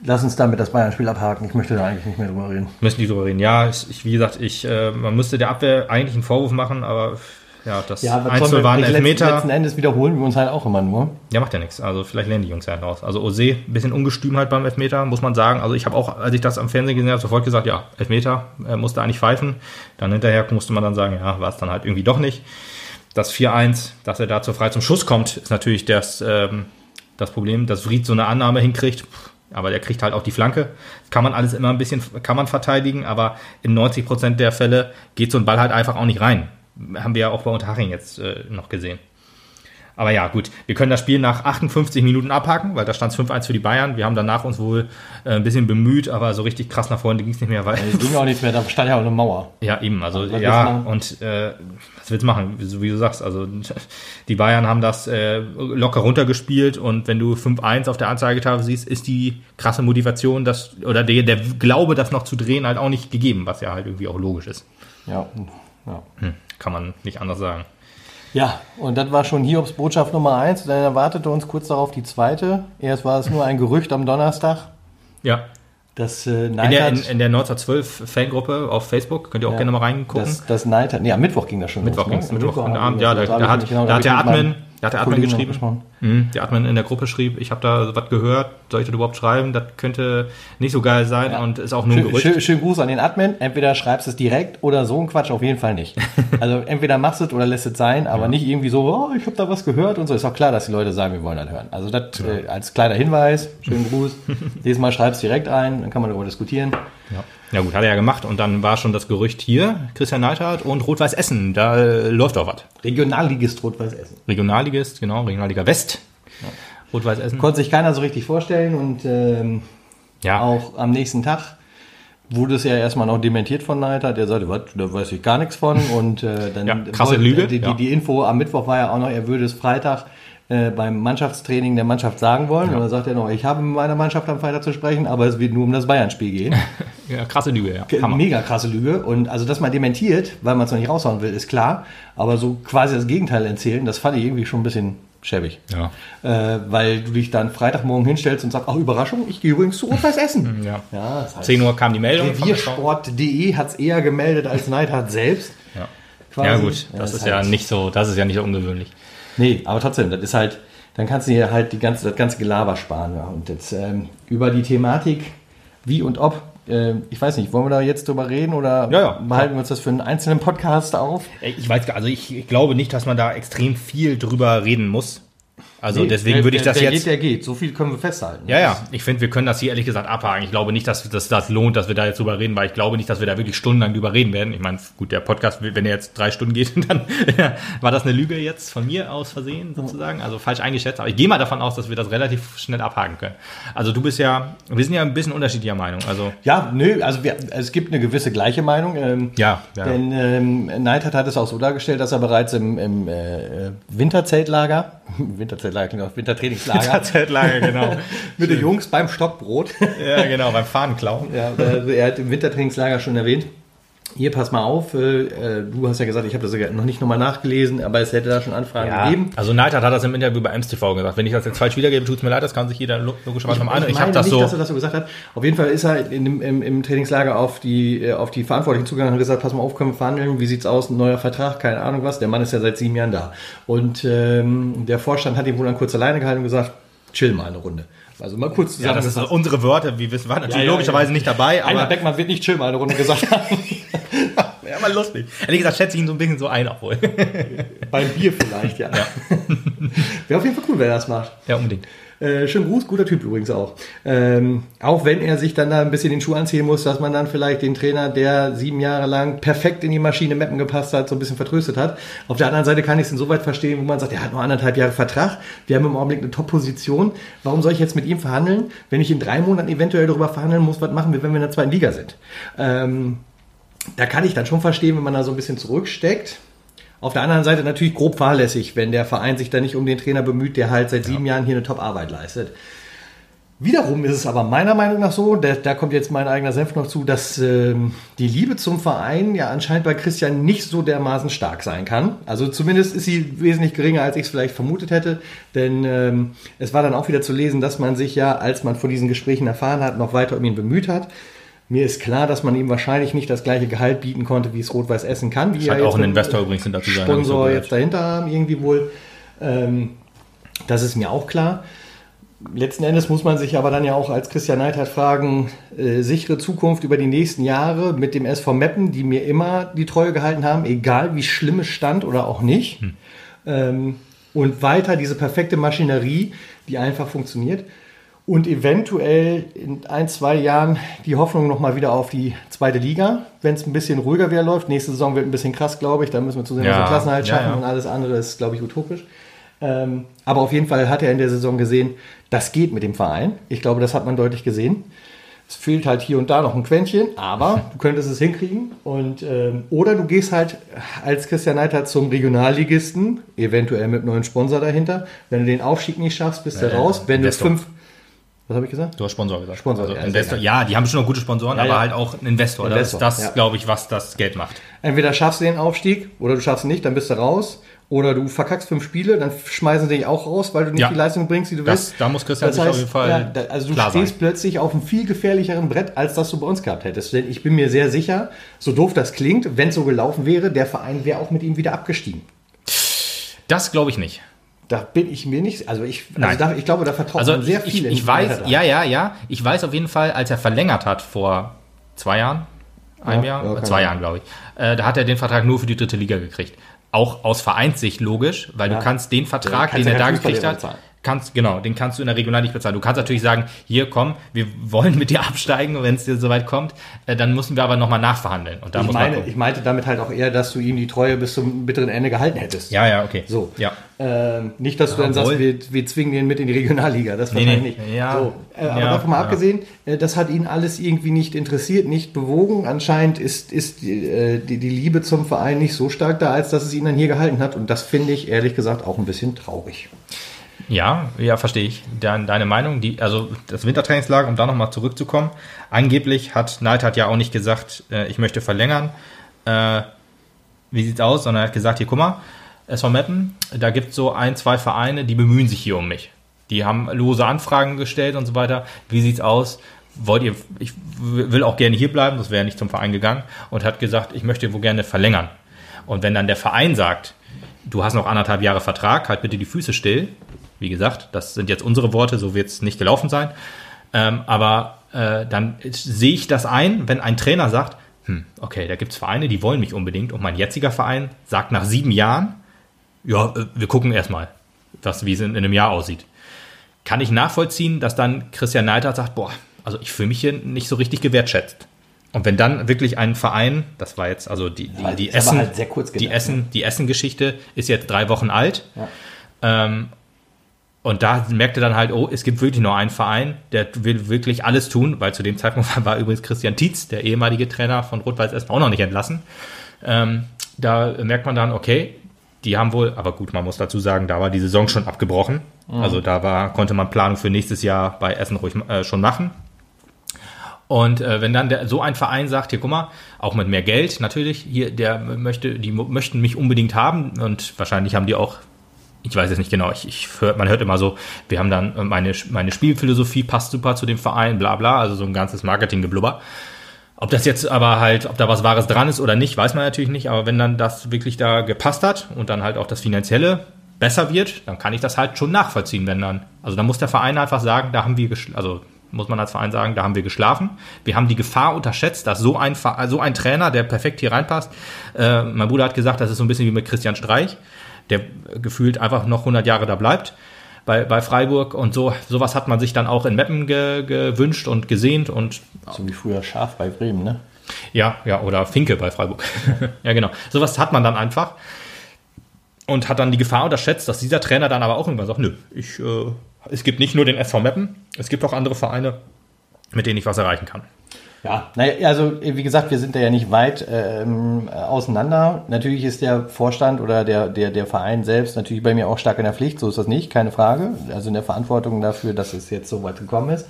[SPEAKER 2] Lass uns damit das Bayern-Spiel abhaken. Ich möchte da eigentlich nicht mehr drüber reden.
[SPEAKER 1] Müssen die drüber reden. Ja, ich- wie gesagt, ich, äh, man müsste der Abwehr eigentlich einen Vorwurf machen, aber ja, das
[SPEAKER 2] Ja, was
[SPEAKER 1] 1
[SPEAKER 2] sollen wir
[SPEAKER 1] war ein
[SPEAKER 2] letzten,
[SPEAKER 1] Elfmeter.
[SPEAKER 2] letzten Endes wiederholen wir uns halt auch immer nur.
[SPEAKER 1] Ja, macht ja nichts. Also vielleicht lernen die Jungs ja raus. Also Ose, ein bisschen ungestüm halt beim Elfmeter, muss man sagen. Also ich habe auch, als ich das am Fernsehen gesehen habe, sofort gesagt, ja, Elfmeter, äh, musste eigentlich pfeifen. Dann hinterher musste man dann sagen, ja, war es dann halt irgendwie doch nicht. Das 4-1, dass er da zu frei zum Schuss kommt, ist natürlich das, ähm, das Problem, dass Fried so eine Annahme hinkriegt. Aber der kriegt halt auch die Flanke. Kann man alles immer ein bisschen, kann man verteidigen, aber in 90 Prozent der Fälle geht so ein Ball halt einfach auch nicht rein. Haben wir ja auch bei Unterhaching jetzt äh, noch gesehen. Aber ja, gut, wir können das Spiel nach 58 Minuten abhaken, weil da stand es 5-1 für die Bayern. Wir haben danach uns wohl äh, ein bisschen bemüht, aber so richtig krass nach vorne ging es nicht mehr, weil.
[SPEAKER 2] Es ging auch nichts mehr, da stand ja auch eine Mauer.
[SPEAKER 1] Ja, eben, also
[SPEAKER 2] Was du
[SPEAKER 1] ja, und äh, was willst du machen, so wie du sagst, also die Bayern haben das äh, locker runtergespielt und wenn du 5-1 auf der Anzeigetafel siehst, ist die krasse Motivation, das, oder der, der Glaube, das noch zu drehen, halt auch nicht gegeben, was ja halt irgendwie auch logisch ist.
[SPEAKER 2] Ja, ja.
[SPEAKER 1] Hm, kann man nicht anders sagen.
[SPEAKER 2] Ja, und das war schon Hiobs Botschaft Nummer eins. Dann erwartete uns kurz darauf die zweite. Erst war es nur ein Gerücht am Donnerstag,
[SPEAKER 1] Ja.
[SPEAKER 2] dass äh,
[SPEAKER 1] In der, in, in der 1912 Fangruppe auf Facebook, könnt ihr auch
[SPEAKER 2] Ja.
[SPEAKER 1] gerne mal reingucken.
[SPEAKER 2] dass, dass Neidhardt, nee, am Mittwoch ging das schon
[SPEAKER 1] Mittwoch
[SPEAKER 2] los.
[SPEAKER 1] ging's,
[SPEAKER 2] ne?
[SPEAKER 1] Mittwoch
[SPEAKER 2] Am
[SPEAKER 1] am Abend,
[SPEAKER 2] ging
[SPEAKER 1] ja,
[SPEAKER 2] das
[SPEAKER 1] da, da, hat,
[SPEAKER 2] genau,
[SPEAKER 1] da hat der Admin, hat der Admin geschrieben. Mhm, der Admin in der Gruppe schrieb, ich habe da was gehört, soll ich das überhaupt schreiben? Das könnte nicht so geil sein und ist auch nur ein Gerücht.
[SPEAKER 2] schön, schönen Gruß an den Admin. Entweder schreibst es direkt oder so ein Quatsch auf jeden Fall nicht. Also entweder machst du es oder lässt es sein, aber nicht irgendwie so, oh, ich habe da was gehört und so. Ist auch klar, dass die Leute sagen, wir wollen das hören. Also das äh, als kleiner Hinweis, schönen Gruß. Dieses Mal schreibst direkt ein, dann kann man darüber diskutieren.
[SPEAKER 1] Ja. ja gut, hat er ja gemacht und dann war schon das Gerücht hier, Christian Neidhardt und Rot-Weiß Essen, da äh, läuft auch was.
[SPEAKER 2] Regionalligist Rot-Weiß Essen.
[SPEAKER 1] Regionalligist, genau, Regionalliga West. Rot-Weiß Essen.
[SPEAKER 2] Konnte sich keiner so richtig vorstellen und ähm,
[SPEAKER 1] Ja,
[SPEAKER 2] auch am nächsten Tag wurde es ja erstmal noch dementiert von Neidhardt. Der sagte, was, da weiß ich gar nichts von. Und äh, dann
[SPEAKER 1] Ja, krasse Lüge,
[SPEAKER 2] Die, die,
[SPEAKER 1] ja.
[SPEAKER 2] die Info am Mittwoch war ja auch noch, er würde es Freitag äh, beim Mannschaftstraining der Mannschaft sagen wollen. Und dann sagt er noch, ich habe mit meiner Mannschaft am Freitag zu sprechen, aber es wird nur um das Bayern-Spiel gehen.
[SPEAKER 1] ja krasse Lüge, ja. Hammer.
[SPEAKER 2] Mega krasse Lüge. Und also, dass man dementiert, weil man es noch nicht raushauen will, ist klar. Aber so quasi das Gegenteil erzählen, das fand ich irgendwie schon ein bisschen schäbig.
[SPEAKER 1] Ja.
[SPEAKER 2] Äh, weil du dich dann Freitagmorgen hinstellst und sagst, ach Überraschung, ich gehe übrigens zu Rot-Weiß Essen.
[SPEAKER 1] ja.
[SPEAKER 2] Ja, das heißt,
[SPEAKER 1] 10 Uhr kam die Meldung.
[SPEAKER 2] Reviersport.de hat es eher gemeldet als Neidhardt selbst.
[SPEAKER 1] Ja.
[SPEAKER 2] quasi.
[SPEAKER 1] ja gut, das
[SPEAKER 2] Ja,
[SPEAKER 1] ist
[SPEAKER 2] ist
[SPEAKER 1] ja
[SPEAKER 2] halt-
[SPEAKER 1] nicht so, das ist ja nicht so ungewöhnlich.
[SPEAKER 2] Nee, aber trotzdem, das ist halt, dann kannst du dir halt die ganze, das ganze Gelaber sparen. Ja. Und jetzt ähm, über die Thematik, wie und ob, äh, ich weiß nicht, wollen wir da jetzt drüber reden oder
[SPEAKER 1] Ja, ja.
[SPEAKER 2] behalten wir uns das für einen einzelnen Podcast auf?
[SPEAKER 1] Ich weiß gar, also ich, ich glaube nicht, dass man da extrem viel drüber reden muss. Also
[SPEAKER 2] Nee,
[SPEAKER 1] deswegen
[SPEAKER 2] wer-
[SPEAKER 1] würde ich
[SPEAKER 2] wer-
[SPEAKER 1] das
[SPEAKER 2] wer
[SPEAKER 1] jetzt.
[SPEAKER 2] geht, der geht. So viel können wir festhalten.
[SPEAKER 1] Ja, ja, ich finde, wir können das hier ehrlich gesagt abhaken. Ich glaube nicht, dass, dass das lohnt, dass wir da jetzt drüber reden, weil ich glaube nicht, dass wir da wirklich stundenlang drüber reden werden. Ich meine, gut, der Podcast, wenn er jetzt drei Stunden geht, dann war das eine Lüge jetzt von mir aus Versehen sozusagen, also falsch eingeschätzt. Aber ich gehe mal davon aus, dass wir das relativ schnell abhaken können. Also du bist ja, wir sind ja ein bisschen unterschiedlicher Meinung. Also
[SPEAKER 2] Ja, nö, also wir, es gibt eine gewisse gleiche Meinung. Ähm,
[SPEAKER 1] Ja, ja.
[SPEAKER 2] Denn ähm, Neidhardt hat es auch so dargestellt, dass er bereits im, im äh, Winterzeltlager, Winterzeltlager klingt auch Wintertrainingslager,
[SPEAKER 1] Zeitlange, genau.
[SPEAKER 2] mit den Jungs beim Stockbrot.
[SPEAKER 1] ja, genau, beim Fahnenklauen.
[SPEAKER 2] ja, er hat im Wintertrainingslager schon erwähnt. Hier, pass mal auf, äh, äh, du hast ja gesagt, ich habe das sogar noch nicht nochmal nachgelesen, aber es hätte da schon Anfragen
[SPEAKER 1] Ja,
[SPEAKER 2] gegeben.
[SPEAKER 1] also Neidhardt hat das im Interview bei MSTV gesagt. Wenn ich das jetzt falsch wiedergebe, tut's mir leid, das kann sich jeder lo- logischerweise nochmal an. Ich, habe
[SPEAKER 2] meine
[SPEAKER 1] das
[SPEAKER 2] nicht,
[SPEAKER 1] so.
[SPEAKER 2] dass er das so gesagt hat. Auf jeden Fall ist er in im, im Trainingslager auf die, äh, auf die Verantwortlichen zugegangen und gesagt, pass mal auf, können wir verhandeln, wie sieht's aus, ein neuer Vertrag, keine Ahnung was. Der Mann ist ja seit sieben Jahren da. Und ähm, der Vorstand hat ihn wohl dann kurz alleine gehalten und gesagt, chill mal eine Runde. Also mal kurz
[SPEAKER 1] ja, das ist
[SPEAKER 2] zusammengefasst.
[SPEAKER 1] unsere Wörter. Wir wissen, waren natürlich
[SPEAKER 2] Ja, ja,
[SPEAKER 1] logischerweise
[SPEAKER 2] ja.
[SPEAKER 1] nicht dabei,
[SPEAKER 2] Einer
[SPEAKER 1] aber
[SPEAKER 2] Beckmann wird nicht chill mal eine Runde gesagt haben.
[SPEAKER 1] ja, mal lustig. Ehrlich gesagt schätze ich ihn so ein bisschen so ein, obwohl.
[SPEAKER 2] Beim Bier vielleicht, ja. Wäre auf jeden Fall cool, wenn er das macht.
[SPEAKER 1] ja, unbedingt.
[SPEAKER 2] Äh, schönen Gruß, guter Typ übrigens auch. Ähm, auch wenn er sich dann da ein bisschen den Schuh anziehen muss, dass man dann vielleicht den Trainer, der sieben Jahre lang perfekt in die Maschine Mappen gepasst hat, so ein bisschen vertröstet hat. Auf der anderen Seite kann ich es insoweit verstehen, wo man sagt, er hat nur anderthalb Jahre Vertrag, wir haben im Augenblick eine Top-Position. Warum soll ich jetzt mit ihm verhandeln, wenn ich in drei Monaten eventuell darüber verhandeln muss, was machen wir, wenn wir in der zweiten Liga sind? Ähm, da kann ich dann schon verstehen, wenn man da so ein bisschen zurücksteckt. Auf der anderen Seite natürlich grob fahrlässig, wenn der Verein sich da nicht um den Trainer bemüht, der halt seit sieben Jahren hier eine Top-Arbeit leistet. Wiederum ist es aber meiner Meinung nach so, da, da kommt jetzt mein eigener Senf noch zu, dass ähm, die Liebe zum Verein ja anscheinend bei Christian nicht so dermaßen stark sein kann. Also zumindest ist sie wesentlich geringer, als ich es vielleicht vermutet hätte. Denn ähm, es war dann auch wieder zu lesen, dass man sich ja, als man von diesen Gesprächen erfahren hat, noch weiter um ihn bemüht hat. Mir ist klar, dass man ihm wahrscheinlich nicht das gleiche Gehalt bieten konnte, wie es Rot-Weiß Essen kann. Wie
[SPEAKER 1] Scheint
[SPEAKER 2] ja
[SPEAKER 1] auch ein Investor übrigens hinter zu sein,
[SPEAKER 2] Sponsor jetzt dahinter haben, irgendwie wohl. Ähm, das ist mir auch klar. Letzten Endes muss man sich aber dann ja auch als Christian Neidhardt fragen, äh, sichere Zukunft über die nächsten Jahre mit dem SV Meppen, die mir immer die Treue gehalten haben, egal wie schlimm es stand oder auch nicht.
[SPEAKER 1] Hm.
[SPEAKER 2] Ähm, und weiter diese perfekte Maschinerie, die einfach funktioniert. Und eventuell in ein, zwei Jahren die Hoffnung nochmal wieder auf die zweite Liga, wenn es ein bisschen ruhiger wieder läuft. Nächste Saison wird ein bisschen krass, glaube ich. Da müssen wir zusehen, dass
[SPEAKER 1] Ja,
[SPEAKER 2] wir Klassenhalt
[SPEAKER 1] ja,
[SPEAKER 2] schaffen
[SPEAKER 1] ja.
[SPEAKER 2] und alles andere ist, glaube ich, utopisch. Ähm, aber auf jeden Fall hat er in der Saison gesehen, das geht mit dem Verein. Ich glaube, das hat man deutlich gesehen. Es fehlt halt hier und da noch ein Quäntchen, aber du könntest es hinkriegen. Und, ähm, oder du gehst halt als Christian Neidhardt zum Regionalligisten, eventuell mit einem neuen Sponsor dahinter. Wenn du den Aufstieg nicht schaffst, bist du
[SPEAKER 1] Ja,
[SPEAKER 2] raus. Wenn du fünf. Was habe ich gesagt?
[SPEAKER 1] Du hast Sponsor gesagt.
[SPEAKER 2] Sponsor,
[SPEAKER 1] also
[SPEAKER 2] ja,
[SPEAKER 1] Investor. Ja, die haben schon noch gute Sponsoren,
[SPEAKER 2] Ja,
[SPEAKER 1] aber
[SPEAKER 2] ja.
[SPEAKER 1] halt auch ein Investor.
[SPEAKER 2] Investor,
[SPEAKER 1] das ist das, glaube ich, was das Geld macht.
[SPEAKER 2] Entweder schaffst du den Aufstieg oder du schaffst ihn nicht, dann bist du raus. Oder du verkackst fünf Spiele, dann schmeißen sie dich auch raus, weil du nicht die Leistung bringst, die du
[SPEAKER 1] Das-
[SPEAKER 2] willst.
[SPEAKER 1] da muss Christian sich auf jeden Fall
[SPEAKER 2] da, also du stehst
[SPEAKER 1] sein.
[SPEAKER 2] plötzlich auf einem viel gefährlicheren Brett, als das du bei uns gehabt hättest. Denn ich bin mir sehr sicher, so doof das klingt, wenn es so gelaufen wäre, der Verein wäre auch mit ihm wieder abgestiegen.
[SPEAKER 1] Das glaube ich nicht.
[SPEAKER 2] Da bin ich mir nicht, also ich, also da, ich glaube, da vertraut
[SPEAKER 1] Also
[SPEAKER 2] man sehr viel.
[SPEAKER 1] ich, ich weiß, ja, ja, ja. Ich weiß auf jeden Fall, als er verlängert hat vor zwei Jahren, einem
[SPEAKER 2] Ja,
[SPEAKER 1] Jahr,
[SPEAKER 2] ja, keine
[SPEAKER 1] zwei. Jahren, glaube ich, äh, da hat er den Vertrag nur für die dritte Liga gekriegt. Auch aus Vereinssicht logisch, weil
[SPEAKER 2] Ja.
[SPEAKER 1] du kannst den Vertrag, den er da gekriegt hat. Kannst, genau, den kannst du in der Regional nicht bezahlen. Du kannst natürlich sagen, hier komm, wir wollen mit dir absteigen, wenn es dir soweit kommt, äh, dann müssen wir aber nochmal nachverhandeln. Und da
[SPEAKER 2] Ich,
[SPEAKER 1] muss man
[SPEAKER 2] meine,
[SPEAKER 1] gucken.
[SPEAKER 2] ich meinte damit halt auch eher, dass du ihm die Treue bis zum bitteren Ende gehalten hättest.
[SPEAKER 1] Ja, ja, okay.
[SPEAKER 2] So.
[SPEAKER 1] Ja.
[SPEAKER 2] Ähm, nicht, dass du dann sagst, wir, wir zwingen den mit in die Regionalliga. Das
[SPEAKER 1] Nee,
[SPEAKER 2] wahrscheinlich
[SPEAKER 1] nee.
[SPEAKER 2] nicht.
[SPEAKER 1] Ja.
[SPEAKER 2] So, äh, aber
[SPEAKER 1] Ja,
[SPEAKER 2] davon mal
[SPEAKER 1] ja.
[SPEAKER 2] abgesehen, äh, das hat ihn alles irgendwie nicht interessiert, nicht bewogen. Anscheinend ist, ist die, äh, die, die Liebe zum Verein nicht so stark da, als dass es ihn dann hier gehalten hat. Und das finde ich ehrlich gesagt auch ein bisschen traurig.
[SPEAKER 1] Ja, ja, verstehe ich. Dein, deine Meinung, die, also das Wintertrainingslager, um da nochmal zurückzukommen. Angeblich hat Neidhardt ja auch nicht gesagt, äh, ich möchte verlängern. Äh, wie sieht's aus? Sondern er hat gesagt, hier, guck mal, SV Meppen, da gibt's so ein, zwei Vereine, die bemühen sich hier um mich. Die haben lose Anfragen gestellt und so weiter. Wie sieht's aus? Wollt ihr, ich will auch gerne hier bleiben, das wäre nicht zum Verein gegangen und hat gesagt, ich möchte wohl gerne verlängern. Und wenn dann der Verein sagt, du hast noch anderthalb Jahre Vertrag, halt bitte die Füße still. Wie gesagt, das sind jetzt unsere Worte, so wird es nicht gelaufen sein. Ähm, aber äh, dann sehe ich das ein, wenn ein Trainer sagt, hm, okay, da gibt es Vereine, die wollen mich unbedingt und mein jetziger Verein sagt nach sieben Jahren, ja, äh, wir gucken erstmal, wie es in, in einem Jahr aussieht. Kann ich nachvollziehen, dass dann Christian Neidhardt sagt, boah, also ich fühle mich hier nicht so richtig gewertschätzt. Und wenn dann wirklich ein Verein, das war jetzt, also die, die, die Essen,
[SPEAKER 2] halt kurz
[SPEAKER 1] die
[SPEAKER 2] gedacht,
[SPEAKER 1] Essen, die Essen-Geschichte ist jetzt drei Wochen alt.
[SPEAKER 2] Ja.
[SPEAKER 1] Ähm, und da merkte dann halt, oh, es gibt wirklich nur einen Verein, der will wirklich alles tun, weil zu dem Zeitpunkt war übrigens Christian Tietz, der ehemalige Trainer von Rot-Weiß Essen, auch noch nicht entlassen. Ähm, da merkt man dann, okay, die haben wohl, aber gut, man muss dazu sagen, da war die Saison schon abgebrochen. Also da war, konnte man Planung für nächstes Jahr bei Essen ruhig äh, schon machen. Und äh, wenn dann der, so ein Verein sagt, hier guck mal, auch mit mehr Geld natürlich, hier der möchte, die möchten mich unbedingt haben und wahrscheinlich haben die auch, ich weiß jetzt nicht genau, ich, ich hör, man hört immer so, wir haben dann äh, meine meine Spielphilosophie passt super zu dem Verein, bla bla, also so ein ganzes Marketinggeblubber. Ob das jetzt aber halt, ob da was Wahres dran ist oder nicht, weiß man natürlich nicht. Aber wenn dann das wirklich da gepasst hat und dann halt auch das Finanzielle besser wird, dann kann ich das halt schon nachvollziehen, wenn dann. Also dann muss der Verein einfach sagen, da haben wir, also muss man als Verein sagen, da haben wir geschlafen. Wir haben die Gefahr unterschätzt, dass so ein, so ein Trainer, der perfekt hier reinpasst, äh, mein Bruder hat gesagt, das ist so ein bisschen wie mit Christian Streich, der gefühlt einfach noch 100 Jahre da bleibt bei, bei Freiburg und so sowas hat man sich dann auch in Meppen ge, gewünscht und gesehnt und
[SPEAKER 2] So wie früher Schaf bei Bremen, ne?
[SPEAKER 1] ja, ja, oder Finke bei Freiburg. ja, genau. Sowas hat man dann einfach und hat dann die Gefahr unterschätzt, dass dieser Trainer dann aber auch irgendwann sagt, nö, ich, äh, es gibt nicht nur den SV Meppen, es gibt auch andere Vereine, mit denen ich was erreichen kann.
[SPEAKER 2] Ja, naja, also wie gesagt, wir sind da ja nicht weit ähm, auseinander. Natürlich ist der Vorstand oder der, der, der Verein selbst natürlich bei mir auch stark in der Pflicht, so ist das nicht, keine Frage. Also in der Verantwortung dafür, dass es jetzt so weit gekommen ist.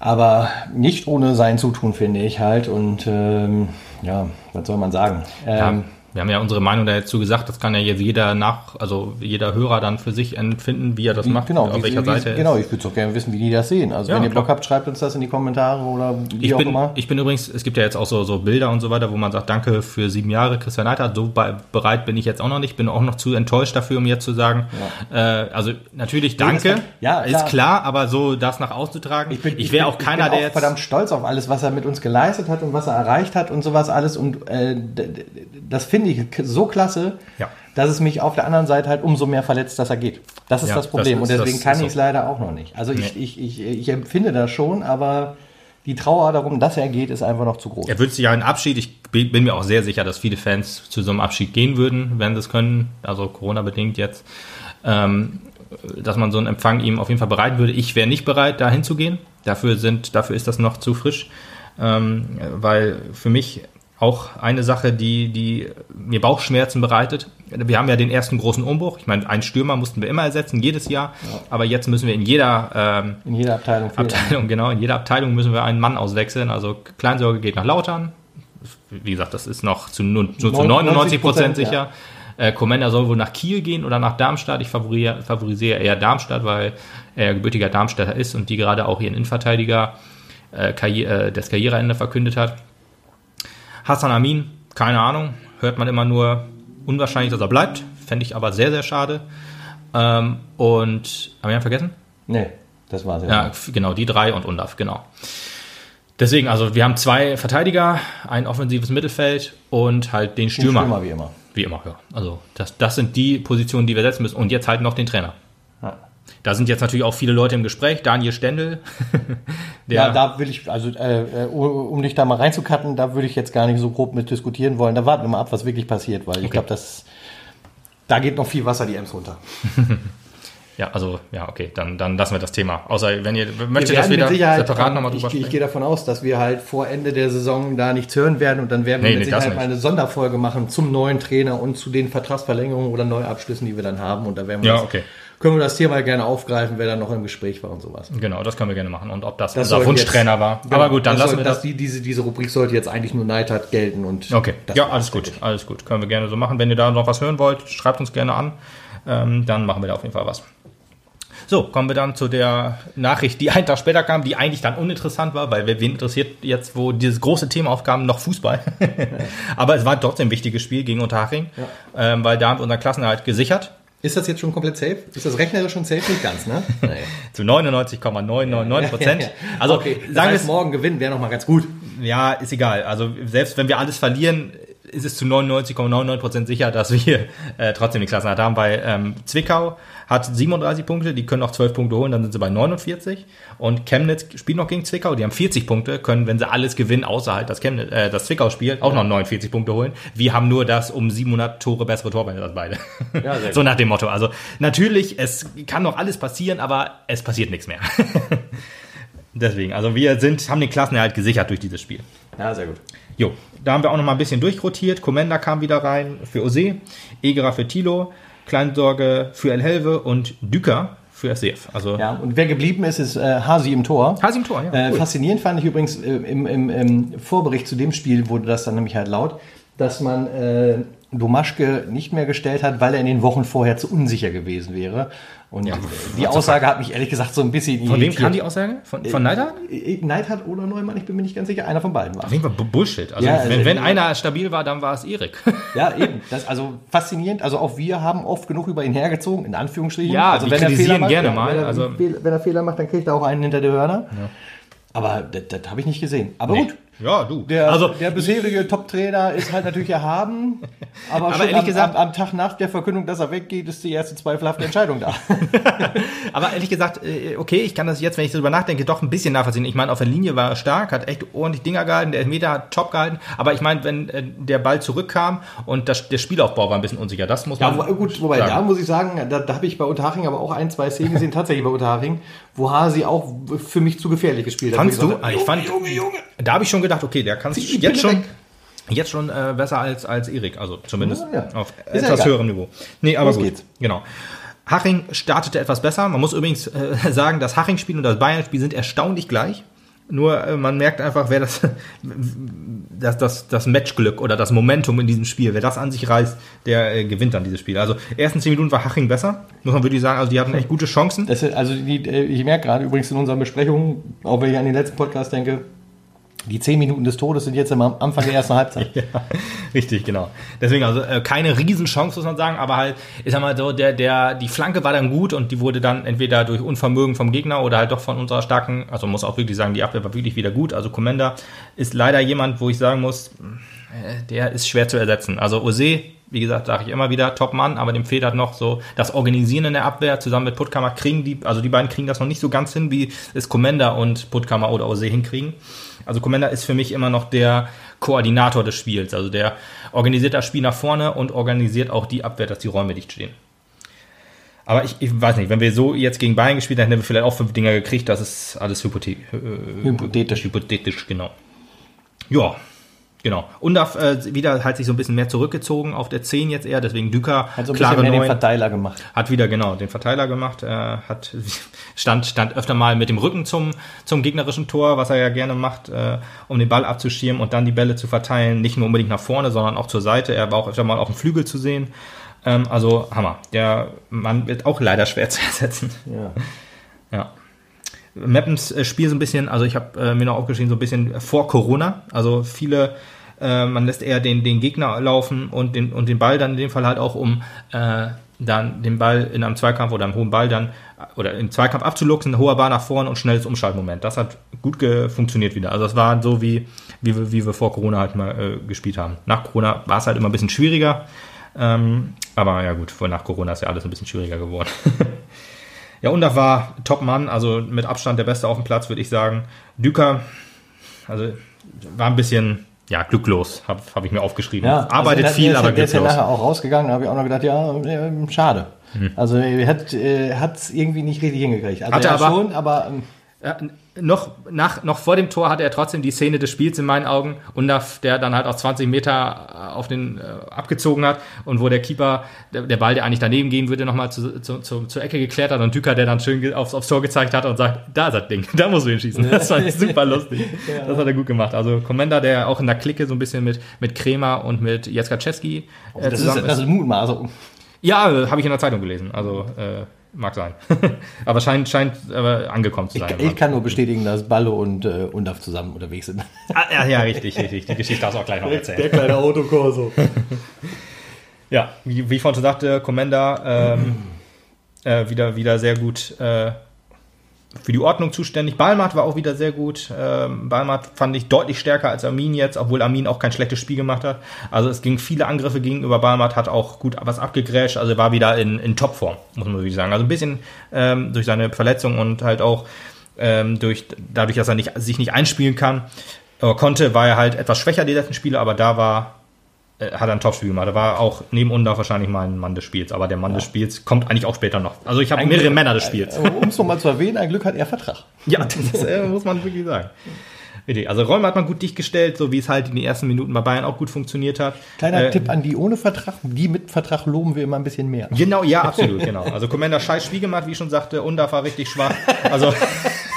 [SPEAKER 2] Aber nicht ohne sein Zutun, finde ich halt. Und ähm, ja, was soll man sagen?
[SPEAKER 1] Ja,
[SPEAKER 2] Ähm,
[SPEAKER 1] wir haben ja unsere Meinung dazu gesagt, das kann ja jetzt jeder nach, also jeder Hörer dann für sich empfinden, wie er das macht,
[SPEAKER 2] genau,
[SPEAKER 1] auf
[SPEAKER 2] wie,
[SPEAKER 1] welcher
[SPEAKER 2] wie,
[SPEAKER 1] Seite
[SPEAKER 2] genau, ich würde doch gerne wissen, wie die das sehen. Also
[SPEAKER 1] Ja,
[SPEAKER 2] wenn ihr
[SPEAKER 1] klar.
[SPEAKER 2] Bock habt, schreibt uns das in die Kommentare oder wie
[SPEAKER 1] Ich
[SPEAKER 2] auch
[SPEAKER 1] bin,
[SPEAKER 2] immer.
[SPEAKER 1] ich bin übrigens, es gibt ja jetzt auch so, so Bilder und so weiter, wo man sagt, danke für sieben Jahre, Christian Neidhardt. So bei, bereit bin ich jetzt auch noch nicht, bin auch noch zu enttäuscht dafür, um jetzt zu sagen. Äh, also natürlich danke,
[SPEAKER 2] ja,
[SPEAKER 1] ist
[SPEAKER 2] klar.
[SPEAKER 1] klar, aber so das nach außen zu tragen. Ich,
[SPEAKER 2] bin-
[SPEAKER 1] wäre auch keiner,
[SPEAKER 2] ich bin
[SPEAKER 1] der jetzt.
[SPEAKER 2] verdammt stolz auf alles, was er mit uns geleistet hat und was er erreicht hat und sowas alles. Und äh, das finde ich k- so klasse,
[SPEAKER 1] Ja.
[SPEAKER 2] dass es mich auf der anderen Seite halt umso mehr verletzt, dass er geht. Das ist
[SPEAKER 1] Ja,
[SPEAKER 2] das Problem.
[SPEAKER 1] das ist-
[SPEAKER 2] und deswegen kann ich es leider auch noch nicht. Also ich,
[SPEAKER 1] Nee.
[SPEAKER 2] ich, ich, ich empfinde das schon, aber die Trauer darum, dass er geht, ist einfach noch zu groß.
[SPEAKER 1] Er wünscht sich ja einen Abschied. Ich bin bin mir auch sehr sicher, dass viele Fans zu so einem Abschied gehen würden, wenn sie es können. Also Corona-bedingt jetzt. Ähm, dass man so einen Empfang ihm auf jeden Fall bereiten würde. Ich wäre nicht bereit, da hinzugehen. Dafür, sind, dafür ist das noch zu frisch. Ähm, weil für mich auch eine Sache, die, die mir Bauchschmerzen bereitet. Wir haben ja den ersten großen Umbruch. Ich meine, einen Stürmer mussten wir immer ersetzen, jedes Jahr. Aber jetzt müssen wir in jeder ähm,
[SPEAKER 2] In jeder Abteilung fehlt er.
[SPEAKER 1] Abteilung, genau. In jeder Abteilung müssen wir einen Mann auswechseln. Also Kleinsorge geht nach Lautern. Wie gesagt, das ist noch zu, nur, zu 99 Prozent sicher. Äh, Commander soll wohl nach Kiel gehen oder nach Darmstadt. Ich favorisiere, favorisiere eher Darmstadt, weil er gebürtiger Darmstädter ist und die gerade auch ihren Innenverteidiger äh, Karri äh, das Karriereende verkündet hat. Hassan Amin, keine Ahnung. Hört man immer nur unwahrscheinlich, dass er bleibt. Fände ich aber sehr, sehr schade. Ähm, und haben wir einen vergessen?
[SPEAKER 2] Nee, das war's
[SPEAKER 1] Ja, f- genau, die drei und Undaf, genau. Deswegen, also wir haben zwei Verteidiger, ein offensives Mittelfeld und halt den Stürmer.
[SPEAKER 2] Stürmer wie immer.
[SPEAKER 1] Wie immer, ja. Also das, das sind die Positionen, die wir setzen müssen. Und jetzt halt noch den Trainer. Da sind jetzt natürlich auch viele Leute im Gespräch. Daniel Stendel.
[SPEAKER 2] Ja, da will ich, also äh, äh, um dich da mal reinzukatten, da würde ich jetzt gar nicht so grob mit diskutieren wollen. Da warten wir mal ab, was wirklich passiert, weil ich glaube, das da geht noch viel Wasser die Ems runter.
[SPEAKER 1] ja, also, ja, okay, dann, dann lassen wir das Thema. Außer wenn ihr möchtet,
[SPEAKER 2] Wir
[SPEAKER 1] dass wir da
[SPEAKER 2] Sicherheit,
[SPEAKER 1] separat nochmal drüber
[SPEAKER 2] ich, ich
[SPEAKER 1] sprechen.
[SPEAKER 2] gehe davon aus, dass wir halt vor Ende der Saison da nichts hören werden und dann werden wir
[SPEAKER 1] Nee,
[SPEAKER 2] mit
[SPEAKER 1] nee,
[SPEAKER 2] Sicherheit mal eine Sonderfolge machen zum neuen Trainer und zu den Vertragsverlängerungen oder Neuabschlüssen, die wir dann haben und da werden wir
[SPEAKER 1] Ja, okay.
[SPEAKER 2] Können wir das Thema gerne aufgreifen, wer dann noch im Gespräch war und sowas.
[SPEAKER 1] Genau, das können wir gerne machen. Und ob das,
[SPEAKER 2] Das
[SPEAKER 1] unser Wunschtrainer
[SPEAKER 2] jetzt-
[SPEAKER 1] war.
[SPEAKER 2] Genau,
[SPEAKER 1] Aber gut, dann lassen
[SPEAKER 2] soll,
[SPEAKER 1] wir das.
[SPEAKER 2] die, diese, diese Rubrik sollte jetzt eigentlich nur Neidhardt gelten und
[SPEAKER 1] Okay,
[SPEAKER 2] das
[SPEAKER 1] ja, alles gut,
[SPEAKER 2] denke
[SPEAKER 1] alles gut. Können wir gerne so machen. Wenn ihr da noch was hören wollt, schreibt uns gerne an. Ähm, dann machen wir da auf jeden Fall was. So, kommen wir dann zu der Nachricht, die einen Tag später kam, die eigentlich dann uninteressant war, weil wen interessiert jetzt, wo dieses große Thema aufkam, noch Fußball. Aber es war trotzdem ein wichtiges Spiel gegen Unterhaching, ähm, weil da haben wir unseren Klassenerhalt gesichert.
[SPEAKER 2] Ist das jetzt schon komplett safe? Ist das rechnerisch schon safe? Nicht ganz, ne? Nee.
[SPEAKER 1] Zu 99,999 Prozent. Also
[SPEAKER 2] okay,
[SPEAKER 1] sagen wir
[SPEAKER 2] morgen gewinnen wäre noch mal ganz gut.
[SPEAKER 1] ja, ist egal. Also selbst wenn wir alles verlieren, ist es zu 99,99 Prozent sicher, dass wir äh, trotzdem die Klassenerhalt haben, weil ähm, Zwickau hat 37 Punkte, die können noch 12 Punkte holen, dann sind sie bei 49. Und Chemnitz spielt noch gegen Zwickau, die haben 40 Punkte, können, wenn sie alles gewinnen, außer halt das, Chemnitz, äh, das Zwickau spielt, auch noch 49 Punkte holen. Wir haben nur das um 700 Tore bessere Torverhältnis als beide.
[SPEAKER 2] Ja,
[SPEAKER 1] so nach dem Motto. Also natürlich, es kann noch alles passieren, aber es passiert nichts mehr. Deswegen, also wir sind, haben den Klassenerhalt gesichert durch dieses Spiel.
[SPEAKER 2] Ja, sehr gut.
[SPEAKER 1] Jo, da haben wir auch noch mal ein bisschen durchrotiert. Commander kam wieder rein für Ose, Egerer für Tilo, Kleinsorge für El Helve und Düker für SCF. Also
[SPEAKER 2] Ja, und wer geblieben ist, ist äh, Hasi im Tor.
[SPEAKER 1] Hasi im Tor, ja.
[SPEAKER 2] Äh,
[SPEAKER 1] cool.
[SPEAKER 2] Faszinierend fand ich übrigens äh, im, im, im Vorbericht zu dem Spiel wurde das dann nämlich halt laut, dass man äh, Domaschke nicht mehr gestellt hat, weil er in den Wochen vorher zu unsicher gewesen wäre. Und
[SPEAKER 1] Ja,
[SPEAKER 2] äh, die Aussage hat mich ehrlich gesagt so ein bisschen
[SPEAKER 1] Von wem kam die Aussage? Von, von Neidhardt?
[SPEAKER 2] Äh, Neidhardt oder Neumann, ich bin mir nicht ganz sicher. Einer von beiden war.
[SPEAKER 1] Auf jeden Fall Bu- Bullshit. Also,
[SPEAKER 2] Ja, also-
[SPEAKER 1] wenn, wenn einer stabil war, dann war es Erik.
[SPEAKER 2] Ja, eben. Das also faszinierend. Also auch wir haben oft genug über ihn hergezogen, in Anführungsstrichen.
[SPEAKER 1] Ja,
[SPEAKER 2] also wenn er Fehler macht,
[SPEAKER 1] gerne
[SPEAKER 2] ja,
[SPEAKER 1] mal,
[SPEAKER 2] Wenn er,
[SPEAKER 1] also-
[SPEAKER 2] wenn er Fehler macht, dann kriegt er auch einen hinter die Hörner. Aber das, das habe ich nicht gesehen. Aber gut.
[SPEAKER 1] Ja, du.
[SPEAKER 2] Der,
[SPEAKER 1] also,
[SPEAKER 2] der bisherige Top-Trainer ist halt natürlich erhaben, aber,
[SPEAKER 1] Aber
[SPEAKER 2] schon
[SPEAKER 1] ehrlich
[SPEAKER 2] am,
[SPEAKER 1] gesagt-
[SPEAKER 2] am, am Tag nach der Verkündung, dass er weggeht, ist die erste zweifelhafte Entscheidung da.
[SPEAKER 1] aber ehrlich gesagt, äh, okay, ich kann das jetzt, wenn ich darüber nachdenke, doch ein bisschen nachvollziehen. Ich meine, auf der Linie war er stark, hat echt ordentlich Dinger gehalten, der Elfmeter hat top gehalten. Aber ich meine, wenn äh, der Ball zurückkam und das, der Spielaufbau war ein bisschen unsicher, das muss
[SPEAKER 2] Ja,
[SPEAKER 1] man
[SPEAKER 2] wo, gut, wobei,
[SPEAKER 1] sagen.
[SPEAKER 2] da muss ich sagen, da, da habe ich bei Unterhaching aber auch ein, zwei Szenen gesehen, tatsächlich bei Unterhaching, wo Hasi auch für mich zu gefährlich gespielt hat.
[SPEAKER 1] Fandst du?
[SPEAKER 2] gesagt habe,
[SPEAKER 1] Ich fand,
[SPEAKER 2] Junge, Junge.
[SPEAKER 1] da habe ich schon gedacht, okay, der kann
[SPEAKER 2] die
[SPEAKER 1] jetzt schon,
[SPEAKER 2] weg.
[SPEAKER 1] jetzt schon äh, besser als, als Erik, also zumindest
[SPEAKER 2] Ja, ja.
[SPEAKER 1] auf
[SPEAKER 2] Ist
[SPEAKER 1] etwas höherem Niveau. Nee, aber
[SPEAKER 2] Los
[SPEAKER 1] gut.
[SPEAKER 2] geht's.
[SPEAKER 1] Genau. Haching startete etwas besser. Man muss übrigens äh, sagen, das Haching-Spiel und das Bayern-Spiel sind erstaunlich gleich. Nur äh, man merkt einfach, wer das, das, das, das Matchglück oder das Momentum in diesem Spiel, wer das an sich reißt, der äh, gewinnt dann dieses Spiel. Also ersten zehn Minuten war Haching besser, muss man wirklich sagen. Also die hatten echt gute Chancen.
[SPEAKER 2] Das ist, also die, äh, ich merke gerade übrigens in unseren Besprechungen, auch wenn ich an den letzten Podcast denke, die zehn Minuten des Todes sind jetzt am Anfang der ersten Halbzeit.
[SPEAKER 1] Ja, richtig, genau. Deswegen also äh, keine Riesenchance, muss man sagen, aber halt, ich sag mal so, der, der, die Flanke war dann gut und die wurde dann entweder durch Unvermögen vom Gegner oder halt doch von unserer starken, also muss auch wirklich sagen, die Abwehr war wirklich wieder gut. Also Commander ist leider jemand, wo ich sagen muss, äh, der ist schwer zu ersetzen. Also Ose, wie gesagt, sage ich immer wieder, Top-Mann, aber dem fehlt halt noch so das Organisieren in der Abwehr zusammen mit Puttkammer kriegen die, also die beiden kriegen das noch nicht so ganz hin, wie es Commander und Puttkammer oder Ose hinkriegen. Also Commander ist für mich immer noch der Koordinator des Spiels. Also der organisiert das Spiel nach vorne und organisiert auch die Abwehr, dass die Räume dicht stehen. Aber ich, ich weiß nicht, wenn wir so jetzt gegen Bayern gespielt hätten, hätten wir vielleicht auch fünf Dinger gekriegt. Das ist alles hypothe äh,
[SPEAKER 2] Hypothetisch.
[SPEAKER 1] hypothetisch, genau. Ja, genau. Und darf äh, wieder halt sich so ein bisschen mehr zurückgezogen auf der 10 jetzt eher, deswegen Düker,
[SPEAKER 2] Hat so ein
[SPEAKER 1] klare
[SPEAKER 2] bisschen mehr den
[SPEAKER 1] 9.
[SPEAKER 2] Verteiler gemacht.
[SPEAKER 1] Hat wieder genau den Verteiler gemacht, äh, hat stand stand öfter mal mit dem Rücken zum zum gegnerischen Tor, was er ja gerne macht, äh, um den Ball abzuschirmen und dann die Bälle zu verteilen, nicht nur unbedingt nach vorne, sondern auch zur Seite. Er war auch öfter mal auf dem Flügel zu sehen. Ähm, also Hammer. Der Mann wird auch leider schwer zu ersetzen.
[SPEAKER 2] Ja.
[SPEAKER 1] Ja. Mappens äh, Spiel so ein bisschen, also ich habe äh, mir noch aufgeschrieben, so ein bisschen vor Corona. Also viele, äh, man lässt eher den, den Gegner laufen und den, und den Ball dann in dem Fall halt auch, um äh, dann den Ball in einem Zweikampf oder einem hohen Ball dann oder im Zweikampf abzuluxen, hoher Ball nach vorne und schnelles Umschaltmoment. Das hat gut funktioniert wieder. Also das war so wie, wie, wir, wie wir vor Corona halt mal äh, gespielt haben. Nach Corona war es halt immer ein bisschen schwieriger. Ähm, aber ja gut, vor nach Corona ist ja alles ein bisschen schwieriger geworden. Ja, und da war Top-Mann, also mit Abstand der Beste auf dem Platz, würde ich sagen. Düker, also war ein bisschen, ja, glücklos, habe hab ich mir aufgeschrieben.
[SPEAKER 2] Ja,
[SPEAKER 1] Arbeitet
[SPEAKER 2] also
[SPEAKER 1] viel,
[SPEAKER 2] der,
[SPEAKER 1] aber
[SPEAKER 2] der ist ja
[SPEAKER 1] glücklos.
[SPEAKER 2] nachher auch rausgegangen, da habe ich auch noch gedacht, ja, äh, schade. Also er hat es irgendwie nicht richtig hingekriegt. Also
[SPEAKER 1] Hat er
[SPEAKER 2] ja
[SPEAKER 1] aber-
[SPEAKER 2] schon, aber ähm,
[SPEAKER 1] Ja, noch, nach, noch vor dem Tor hatte er trotzdem die Szene des Spiels in meinen Augen. Undaf, der dann halt aus 20 Meter auf den äh, abgezogen hat und wo der Keeper, der, der Ball, der eigentlich daneben gehen würde, nochmal zu, zu, zu, zur Ecke geklärt hat und Düker, der dann schön aufs, aufs Tor gezeigt hat und sagt, da ist das Ding, da muss du hinschießen. Das war super lustig. Das hat er gut gemacht. Also Commander, der auch in der Clique so ein bisschen mit, mit Kremer und mit Jeska Czeski äh,
[SPEAKER 2] das, ist,
[SPEAKER 1] zusammen
[SPEAKER 2] das ist Mutmaßung.
[SPEAKER 1] ja, äh, habe ich in der Zeitung gelesen. Also äh, mag sein. aber scheint, scheint aber angekommen zu sein.
[SPEAKER 2] Ich kann nur bestätigen, dass Ballo und äh, Undaf zusammen unterwegs sind.
[SPEAKER 1] Ah, ja, ja, richtig, richtig. Die Geschichte darfst du auch gleich noch erzählen.
[SPEAKER 2] kleine Autokorso.
[SPEAKER 1] Ja, wie, wie ich vorhin schon sagte, Commander ähm, äh, wieder, wieder sehr gut äh, für die Ordnung zuständig. Balmat war auch wieder sehr gut. Ähm, Balmat fand ich deutlich stärker als Armin jetzt, obwohl Armin auch kein schlechtes Spiel gemacht hat. Also es ging viele Angriffe gegenüber Balmat, hat auch gut was abgegrätscht, also war wieder in, in Topform, muss man wirklich sagen. Also ein bisschen ähm, durch seine Verletzung und halt auch ähm, durch, dadurch, dass er nicht, sich nicht einspielen kann, oder konnte, war er halt etwas schwächer die letzten Spiele, aber da war äh, hat er ein Topspiel gemacht. Da war auch neben Undorf wahrscheinlich mein Mann des Spiels. Aber der Mann des Spiels kommt eigentlich auch später noch. Also ich habe mehrere
[SPEAKER 2] Glück-
[SPEAKER 1] Männer des Spiels.
[SPEAKER 2] Um es nochmal zu erwähnen, ein Glück hat er Vertrag.
[SPEAKER 1] Ja, das äh, muss man wirklich sagen. Also Räume hat man gut dicht gestellt, so wie es halt in den ersten Minuten bei Bayern auch gut funktioniert hat.
[SPEAKER 2] Kleiner
[SPEAKER 1] Äh,
[SPEAKER 2] Tipp an die ohne Vertrag, die mit Vertrag loben wir immer ein bisschen mehr.
[SPEAKER 1] Genau, ja, absolut, genau. Also Commander scheiß Spiel gemacht, wie ich schon sagte. Undorf war richtig schwach. Also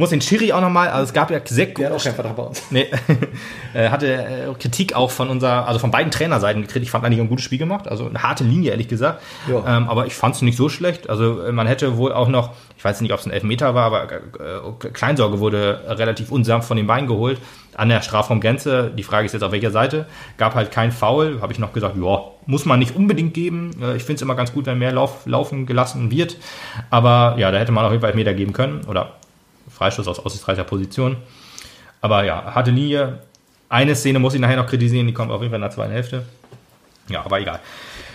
[SPEAKER 1] muss den Schiri auch nochmal, also es gab ja sehr
[SPEAKER 2] Der hat auch keinen Vertrag bei uns.
[SPEAKER 1] Nee, äh, hatte äh, Kritik auch von unserer, also von beiden Trainerseiten gekriegt. Ich fand eigentlich ein gutes Spiel gemacht, also eine harte Linie, ehrlich gesagt.
[SPEAKER 2] Ja.
[SPEAKER 1] Ähm, aber ich fand es nicht so schlecht. Also äh, man hätte wohl auch noch, ich weiß nicht, ob es ein Elfmeter war, aber äh, Kleinsorge wurde relativ unsanft von den Beinen geholt an der Strafraumgrenze. Die Frage ist jetzt auf welcher Seite. Gab halt kein Foul, habe ich noch gesagt, ja, muss man nicht unbedingt geben. Ich finde es immer ganz gut, wenn mehr Lauf, laufen gelassen wird. Aber ja, da hätte man auf jeden Fall Elfmeter geben können oder Freistoß aus aussichtsreicher Position. Aber ja, harte Linie. Eine Szene muss ich nachher noch kritisieren, die kommt auf jeden Fall in der zweiten Hälfte. Ja, aber egal.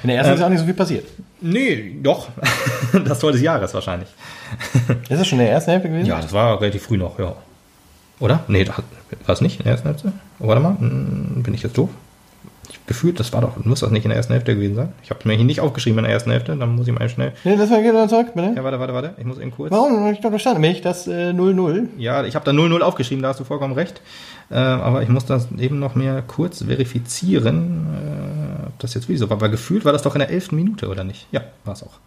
[SPEAKER 2] In der ersten ist auch nicht so viel passiert.
[SPEAKER 1] Nee, doch. Das Tor des Jahres wahrscheinlich.
[SPEAKER 2] Ist das schon in der ersten Hälfte gewesen?
[SPEAKER 1] Ja, das war relativ früh noch, ja. Oder? Nee, war es nicht in der ersten Hälfte? Warte mal, hm, bin ich jetzt doof? Gefühlt, das war doch, muss das nicht in der ersten Hälfte gewesen sein? Ich habe mir hier nicht aufgeschrieben in der ersten Hälfte, dann muss ich mal schnell.
[SPEAKER 2] Nee, das war geht dann zurück, bitte.
[SPEAKER 1] Ja, warte, warte, warte, ich muss eben kurz.
[SPEAKER 2] Warum? Ich glaube, da stand nämlich das äh, 0-0.
[SPEAKER 1] Ja, ich habe da 0-0 aufgeschrieben, da hast du vollkommen recht. Äh, aber ich muss das eben noch mehr kurz verifizieren, äh, ob das jetzt wie so war. Weil gefühlt war das doch in der 11. Minute, oder nicht? Ja, war es auch.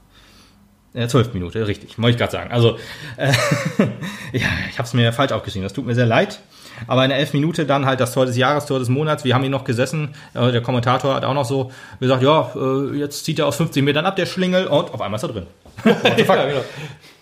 [SPEAKER 1] In der 12. Minute, richtig, wollte ich gerade sagen. Also, äh, ja, ich habe es mir falsch aufgeschrieben, das tut mir sehr leid. Aber in der 11. Minute dann halt das Tor des Jahres, Tor des Monats. Wir haben hier noch gesessen. Äh, der Kommentator hat auch noch so gesagt, ja, äh, jetzt zieht er aus 15 Metern ab, der Schlingel. Und auf einmal ist er drin.
[SPEAKER 2] ja, genau.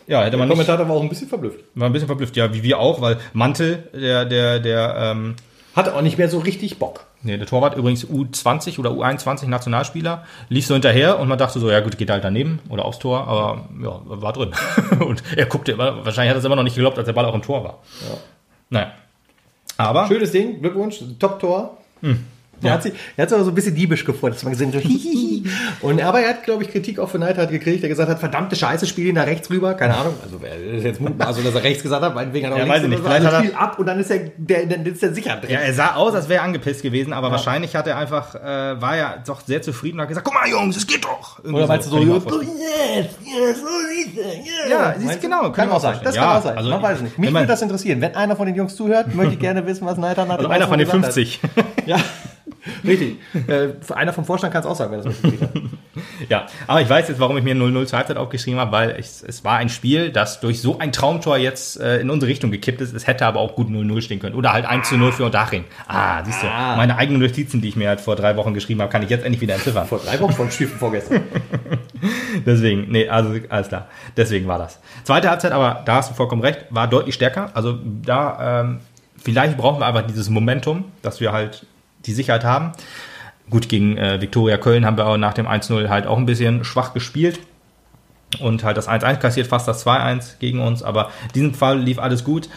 [SPEAKER 1] Ja, hätte
[SPEAKER 2] Der
[SPEAKER 1] man nicht
[SPEAKER 2] Kommentator war auch ein bisschen verblüfft.
[SPEAKER 1] war ein bisschen verblüfft, ja, wie wir auch, weil Mantel, der, der, der, ähm,
[SPEAKER 2] Hatte auch nicht mehr so richtig Bock.
[SPEAKER 1] nee, der Torwart übrigens U20 oder U21 Nationalspieler, lief so hinterher und man dachte so, ja gut, geht halt daneben oder aufs Tor, aber ja, war drin. und er guckte immer, wahrscheinlich hat er es immer noch nicht geglaubt, als der Ball auch im Tor war. Naja. Aber,
[SPEAKER 2] Schönes Ding, Glückwunsch, Top-Tor. Er hat sich, er hat sich aber so ein bisschen diebisch gefreut, dass man gesehen hat, so hihihi. Und, aber er hat, glaube ich, Kritik auch von Neidhardt gekriegt, der gesagt hat, verdammte Scheiße, spiel ihn da rechts rüber. Keine Ahnung, also wer ist jetzt mutmaßung, dass er rechts gesagt hat, meinetwegen hat er auch
[SPEAKER 1] Ja,
[SPEAKER 2] links
[SPEAKER 1] ich nicht.
[SPEAKER 2] so.
[SPEAKER 1] Vielleicht
[SPEAKER 2] Also
[SPEAKER 1] hat er-
[SPEAKER 2] spiel ab und dann ist er, der, dann ist er sicher drin.
[SPEAKER 1] ja, er sah aus, als wäre er angepisst gewesen, aber wahrscheinlich hat er einfach, äh, war ja doch sehr zufrieden und hat gesagt, guck mal Jungs, es geht doch. Irgendwie
[SPEAKER 2] Oder meinst du so,
[SPEAKER 1] kann mir
[SPEAKER 2] so,
[SPEAKER 1] auch vorstellen.
[SPEAKER 2] yes, yes, so siehst du, yes.
[SPEAKER 1] Ja, siehst
[SPEAKER 2] du?
[SPEAKER 1] genau, kann
[SPEAKER 2] Kann auch sein, das kann
[SPEAKER 1] Ja,
[SPEAKER 2] auch sein,
[SPEAKER 1] also
[SPEAKER 2] man weiß es nicht. Mich würde das interessieren. Wenn einer von den Jungs zuhört, möchte ich gerne wissen, was Neidhardt
[SPEAKER 1] Also
[SPEAKER 2] dem
[SPEAKER 1] einer von den
[SPEAKER 2] Ausflug gesagt
[SPEAKER 1] 50.
[SPEAKER 2] hat. Ja, richtig. Äh, einer vom Vorstand kann es auch sagen, wenn das mitgekriegt hat.
[SPEAKER 1] Ja, aber ich weiß jetzt, warum ich mir 0-0 zur Halbzeit aufgeschrieben habe, weil ich, es war ein Spiel, das durch so ein Traumtor jetzt äh, in unsere Richtung gekippt ist. Es hätte aber auch gut 0-0 stehen können. Oder halt 1-0 für Unterhaching. Ah, siehst du,
[SPEAKER 2] Ah.
[SPEAKER 1] meine eigenen Notizen, die ich mir halt vor drei Wochen geschrieben habe, kann ich jetzt endlich wieder entziffern.
[SPEAKER 2] Vor drei Wochen vom Spiel von vorgestern.
[SPEAKER 1] Deswegen, nee, also alles klar. Deswegen war das. Zweite Halbzeit, aber da hast du vollkommen recht, war deutlich stärker. Also da, ähm, vielleicht brauchen wir einfach dieses Momentum, dass wir halt die Sicherheit haben. Gut, gegen äh, Viktoria Köln haben wir auch nach dem 1-0 halt auch ein bisschen schwach gespielt und halt das 1-1 kassiert, fast das 2-1 gegen uns, aber in diesem Fall lief alles gut.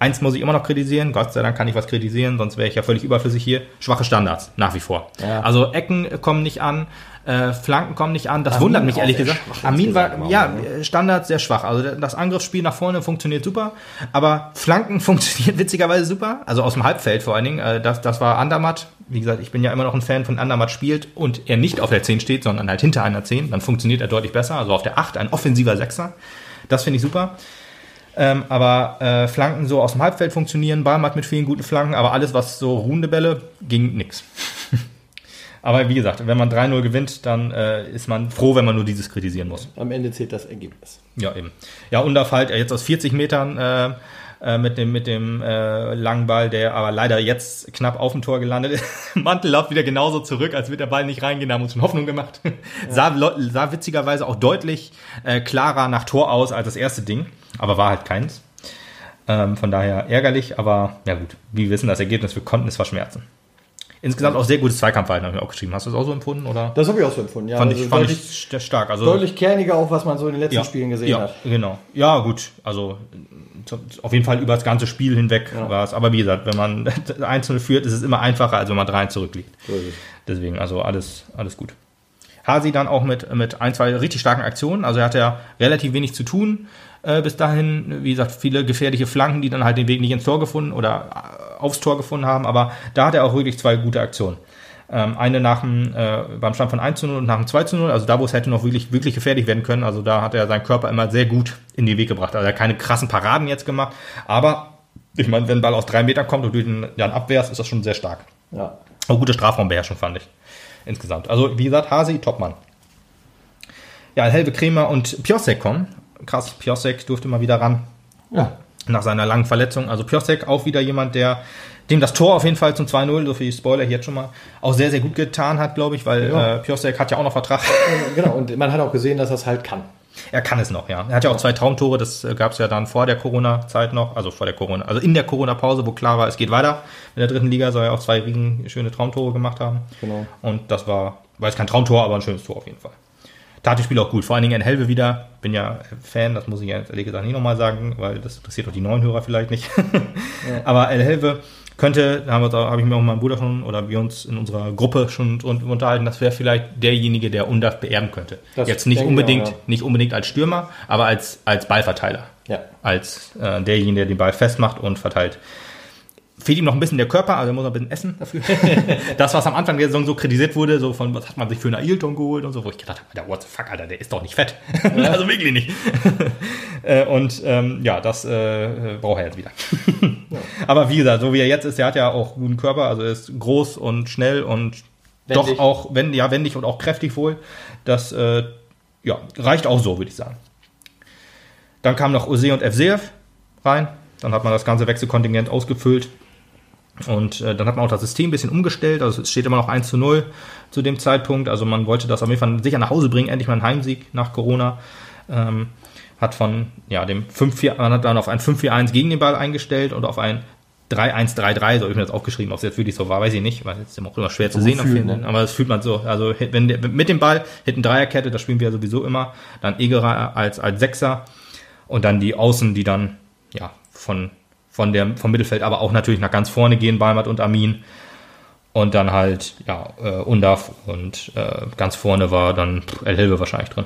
[SPEAKER 1] Eins muss ich immer noch kritisieren, Gott sei Dank kann ich was kritisieren, sonst wäre ich ja völlig überflüssig hier. Schwache Standards, nach wie vor.
[SPEAKER 2] Ja.
[SPEAKER 1] Also Ecken kommen nicht an, äh, Flanken kommen nicht an, das
[SPEAKER 2] Armin
[SPEAKER 1] wundert mich ehrlich gesagt. Armin war, ja,
[SPEAKER 2] ne?
[SPEAKER 1] Standards sehr schwach. Also das Angriffsspiel nach vorne funktioniert super, aber Flanken funktioniert witzigerweise super. Also aus dem Halbfeld vor allen Dingen. Äh, Das, das war Andermatt. Wie gesagt, ich bin ja immer noch ein Fan von Andermatt spielt und er nicht auf der 10 steht, sondern halt hinter einer 10. Dann funktioniert er deutlich besser. Also auf der 8 ein offensiver Sechser. Das finde ich super. Ähm, aber äh, Flanken so aus dem Halbfeld funktionieren, Ballmatt mit vielen guten Flanken, aber alles, was so ruhende Bälle, ging nix. aber wie gesagt, wenn man 3-0 gewinnt, dann äh, ist man froh, wenn man nur dieses kritisieren muss.
[SPEAKER 2] Am Ende zählt das Ergebnis.
[SPEAKER 1] Ja, eben. Ja, Undaf halt, äh, jetzt aus 40 Metern äh, äh, mit dem, mit dem äh, langen Ball, der aber leider jetzt knapp auf dem Tor gelandet ist. Mantel läuft wieder genauso zurück, als wird der Ball nicht reingehen, da haben wir uns schon Hoffnung gemacht. sah, lo- sah witzigerweise auch deutlich äh, klarer nach Tor aus als das erste Ding, aber war halt keins. Ähm, von daher ärgerlich, aber ja gut, wir wissen, das Ergebnis, wir konnten es verschmerzen. Insgesamt auch sehr gutes Zweikampfverhalten, habe ich auch geschrieben. Hast du das auch so empfunden? Oder?
[SPEAKER 2] Das habe ich auch so empfunden, ja.
[SPEAKER 1] fand
[SPEAKER 2] also
[SPEAKER 1] ich, fand
[SPEAKER 2] deutlich,
[SPEAKER 1] ich st- stark. Also,
[SPEAKER 2] deutlich kerniger auch, was man so in den letzten Spielen gesehen
[SPEAKER 1] ja,
[SPEAKER 2] hat.
[SPEAKER 1] Genau. Ja, gut. Also auf jeden Fall über das ganze Spiel hinweg
[SPEAKER 2] Ja.
[SPEAKER 1] war es. Aber wie gesagt, wenn man einzeln führt, ist es immer einfacher, als wenn man 3 zurückliegt.
[SPEAKER 2] So.
[SPEAKER 1] Deswegen, also alles, alles gut. Hasi dann auch mit, mit ein, zwei richtig starken Aktionen. Also er hatte ja relativ wenig zu tun äh, bis dahin. Wie gesagt, viele gefährliche Flanken, die dann halt den Weg nicht ins Tor gefunden oder äh, aufs Tor gefunden haben. Aber da hat er auch wirklich zwei gute Aktionen. Ähm, eine nach dem, äh, beim Stand von 1 zu 0 und nach dem 2 zu 0, also da, wo es hätte noch wirklich, wirklich gefährlich werden können. Also da hat er seinen Körper immer sehr gut in den Weg gebracht. Also er hat keine krassen Paraden jetzt gemacht. Aber ich meine, wenn ein Ball aus drei Metern kommt und du den dann abwehrst, ist das schon sehr stark.
[SPEAKER 2] Ja.
[SPEAKER 1] Auch gute Strafraumbeherrschung fand ich. Insgesamt. Also, wie gesagt, Hasi, Topmann. Ja, Helve Kremer und Piosek kommen. Krass, Piosek durfte mal wieder ran
[SPEAKER 2] ja.
[SPEAKER 1] nach seiner langen Verletzung. Also Piosek auch wieder jemand, der dem das Tor auf jeden Fall zum 2-0, so viel Spoiler hier jetzt schon mal, auch sehr, sehr gut getan hat, glaube ich, weil
[SPEAKER 2] Ja.
[SPEAKER 1] äh, Piosek hat ja auch noch Vertrag.
[SPEAKER 2] Genau, und man hat auch gesehen, dass das halt kann.
[SPEAKER 1] er kann es noch, ja. Er hat ja auch zwei Traumtore, das gab es ja dann vor der Corona-Zeit noch, also vor der Corona, also in der Corona-Pause, wo klar war, es geht weiter. In der dritten Liga soll er auch zwei riesen schöne Traumtore gemacht haben.
[SPEAKER 2] Genau.
[SPEAKER 1] Und das war, war jetzt kein Traumtor, aber ein schönes Tor auf jeden Fall. Tat das Spiel auch gut. Vor allen Dingen in Helve wieder. Bin ja Fan, das muss ich jetzt ehrlich gesagt nicht nochmal sagen, weil das interessiert auch die neuen Hörer vielleicht nicht. Aber El Helve könnte, da habe ich mir auch mit meinem Bruder schon oder wir uns in unserer Gruppe schon un- unterhalten, das wäre vielleicht derjenige, der Undaf beerben könnte.
[SPEAKER 2] Das
[SPEAKER 1] jetzt nicht unbedingt,
[SPEAKER 2] auch, ja.
[SPEAKER 1] nicht unbedingt als Stürmer, aber als, als Ballverteiler.
[SPEAKER 2] Ja.
[SPEAKER 1] Als äh, derjenige, der den Ball festmacht und verteilt. Fehlt ihm noch ein bisschen der Körper, also er muss noch ein bisschen essen dafür. das, was am Anfang der Saison so kritisiert wurde, so von, was hat man sich für einen Ailton geholt und so, wo ich gedacht habe, what the fuck, Alter, der ist doch nicht fett. also wirklich nicht. Äh, und ähm, ja, das äh, braucht er jetzt wieder. Aber wie gesagt, so wie er jetzt ist, der hat ja auch guten Körper, also er ist groß und schnell und
[SPEAKER 2] Wendig.
[SPEAKER 1] doch auch, wenn, ja, wendig und auch kräftig wohl. Das äh, ja, reicht auch so, würde ich sagen. Dann kam noch Ose und Evseev rein. Dann hat man das ganze Wechselkontingent ausgefüllt. Und äh, dann hat man auch das System ein bisschen umgestellt. Also es steht immer noch 1 zu 0 zu dem Zeitpunkt. Also man wollte das auf jeden Fall sicher nach Hause bringen, endlich mal einen Heimsieg nach Corona. Ähm, hat von ja, dem 5-4, man hat dann auf ein 5-4-1 gegen den Ball eingestellt und auf ein 3-1-3-3, so habe ich mir das aufgeschrieben, ob es jetzt wirklich so war, weiß ich nicht, weil es ist immer auch immer schwer zu
[SPEAKER 2] So
[SPEAKER 1] sehen.
[SPEAKER 2] fühlen, ne?
[SPEAKER 1] Aber das fühlt man so. Also wenn der, mit dem Ball, hinten Dreierkette, das spielen wir ja sowieso immer, dann Egerer als, als Sechser und dann die Außen, die dann ja von, von der, vom Mittelfeld, aber auch natürlich nach ganz vorne gehen, Balmert und Amin. Und dann halt, ja, äh, Undaf und äh, ganz vorne war dann El Hilbe wahrscheinlich drin.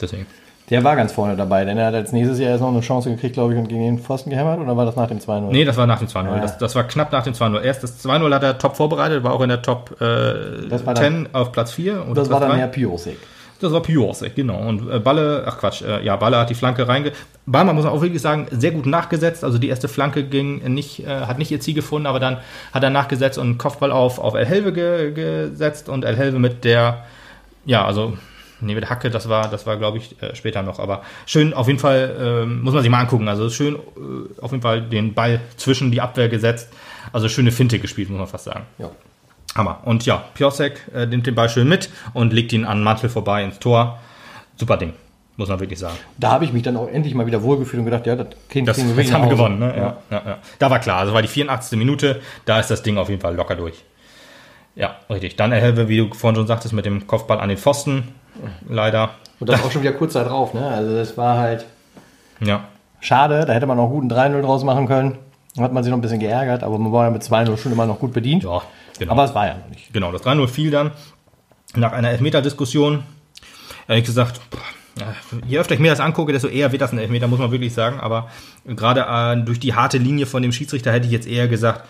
[SPEAKER 1] Deswegen.
[SPEAKER 2] Der war ganz vorne dabei, denn er hat als nächstes Jahr erst noch eine Chance gekriegt, glaube ich, und gegen den Pfosten gehämmert, oder war das nach dem 2-0?
[SPEAKER 1] Nee, das war nach dem 2-0.
[SPEAKER 2] Ja.
[SPEAKER 1] Das, das war knapp nach dem 2-0. Erst das 2-0 hat er top vorbereitet, war auch in der Top äh,
[SPEAKER 2] Das war dann-
[SPEAKER 1] 10 auf Platz 4. Oder
[SPEAKER 2] das war
[SPEAKER 1] Platz
[SPEAKER 2] dann
[SPEAKER 1] drei.
[SPEAKER 2] Herr Piosek.
[SPEAKER 1] Das war Piosek, genau. Und äh, Balle, ach Quatsch, äh, ja, Balle hat die Flanke reinge... Balmer muss man auch wirklich sagen, sehr gut nachgesetzt. Also die erste Flanke ging nicht, äh, hat nicht ihr Ziel gefunden, aber dann hat er nachgesetzt und Kopfball auf, auf El Helve ge, gesetzt und El Helve mit der, ja, also, nee, mit der Hacke, das war, das war, glaube ich, äh, später noch. Aber schön, auf jeden Fall, ähm, muss man sich mal angucken. Also schön, äh, auf jeden Fall den Ball zwischen die Abwehr gesetzt. Also schöne Finte gespielt, muss man fast sagen.
[SPEAKER 2] Ja.
[SPEAKER 1] Hammer. Und ja, Piosek äh, nimmt den Ball schön mit und legt ihn an Mantel vorbei ins Tor. Super Ding, muss man wirklich sagen.
[SPEAKER 2] Da habe ich mich dann auch endlich mal wieder wohlgefühlt und gedacht, ja, das kriegen,
[SPEAKER 1] Das,
[SPEAKER 2] kriegen
[SPEAKER 1] das haben wir gewonnen, ne? Ja. Ja, ja. Da war klar, also war die 84. Minute, da ist das Ding auf jeden Fall locker durch. Ja, richtig. Dann erhelfe, wie du vorhin schon sagtest, mit dem Kopfball an den Pfosten. Leider.
[SPEAKER 2] Und das auch schon wieder kurz da drauf, ne? Also das war halt
[SPEAKER 1] Ja.
[SPEAKER 2] schade, da hätte man noch guten 3-0 draus machen können. Da hat man sich noch ein bisschen geärgert, aber man war ja mit 2-0 schon immer noch gut bedient.
[SPEAKER 1] Ja, genau.
[SPEAKER 2] Aber es war ja noch nicht.
[SPEAKER 1] Genau, das 3-0 fiel dann nach einer Elfmeter-Diskussion. Ehrlich gesagt, je öfter ich mir das angucke, desto eher wird das ein Elfmeter, muss man wirklich sagen. Aber gerade äh, durch die harte Linie von dem Schiedsrichter hätte ich jetzt eher gesagt,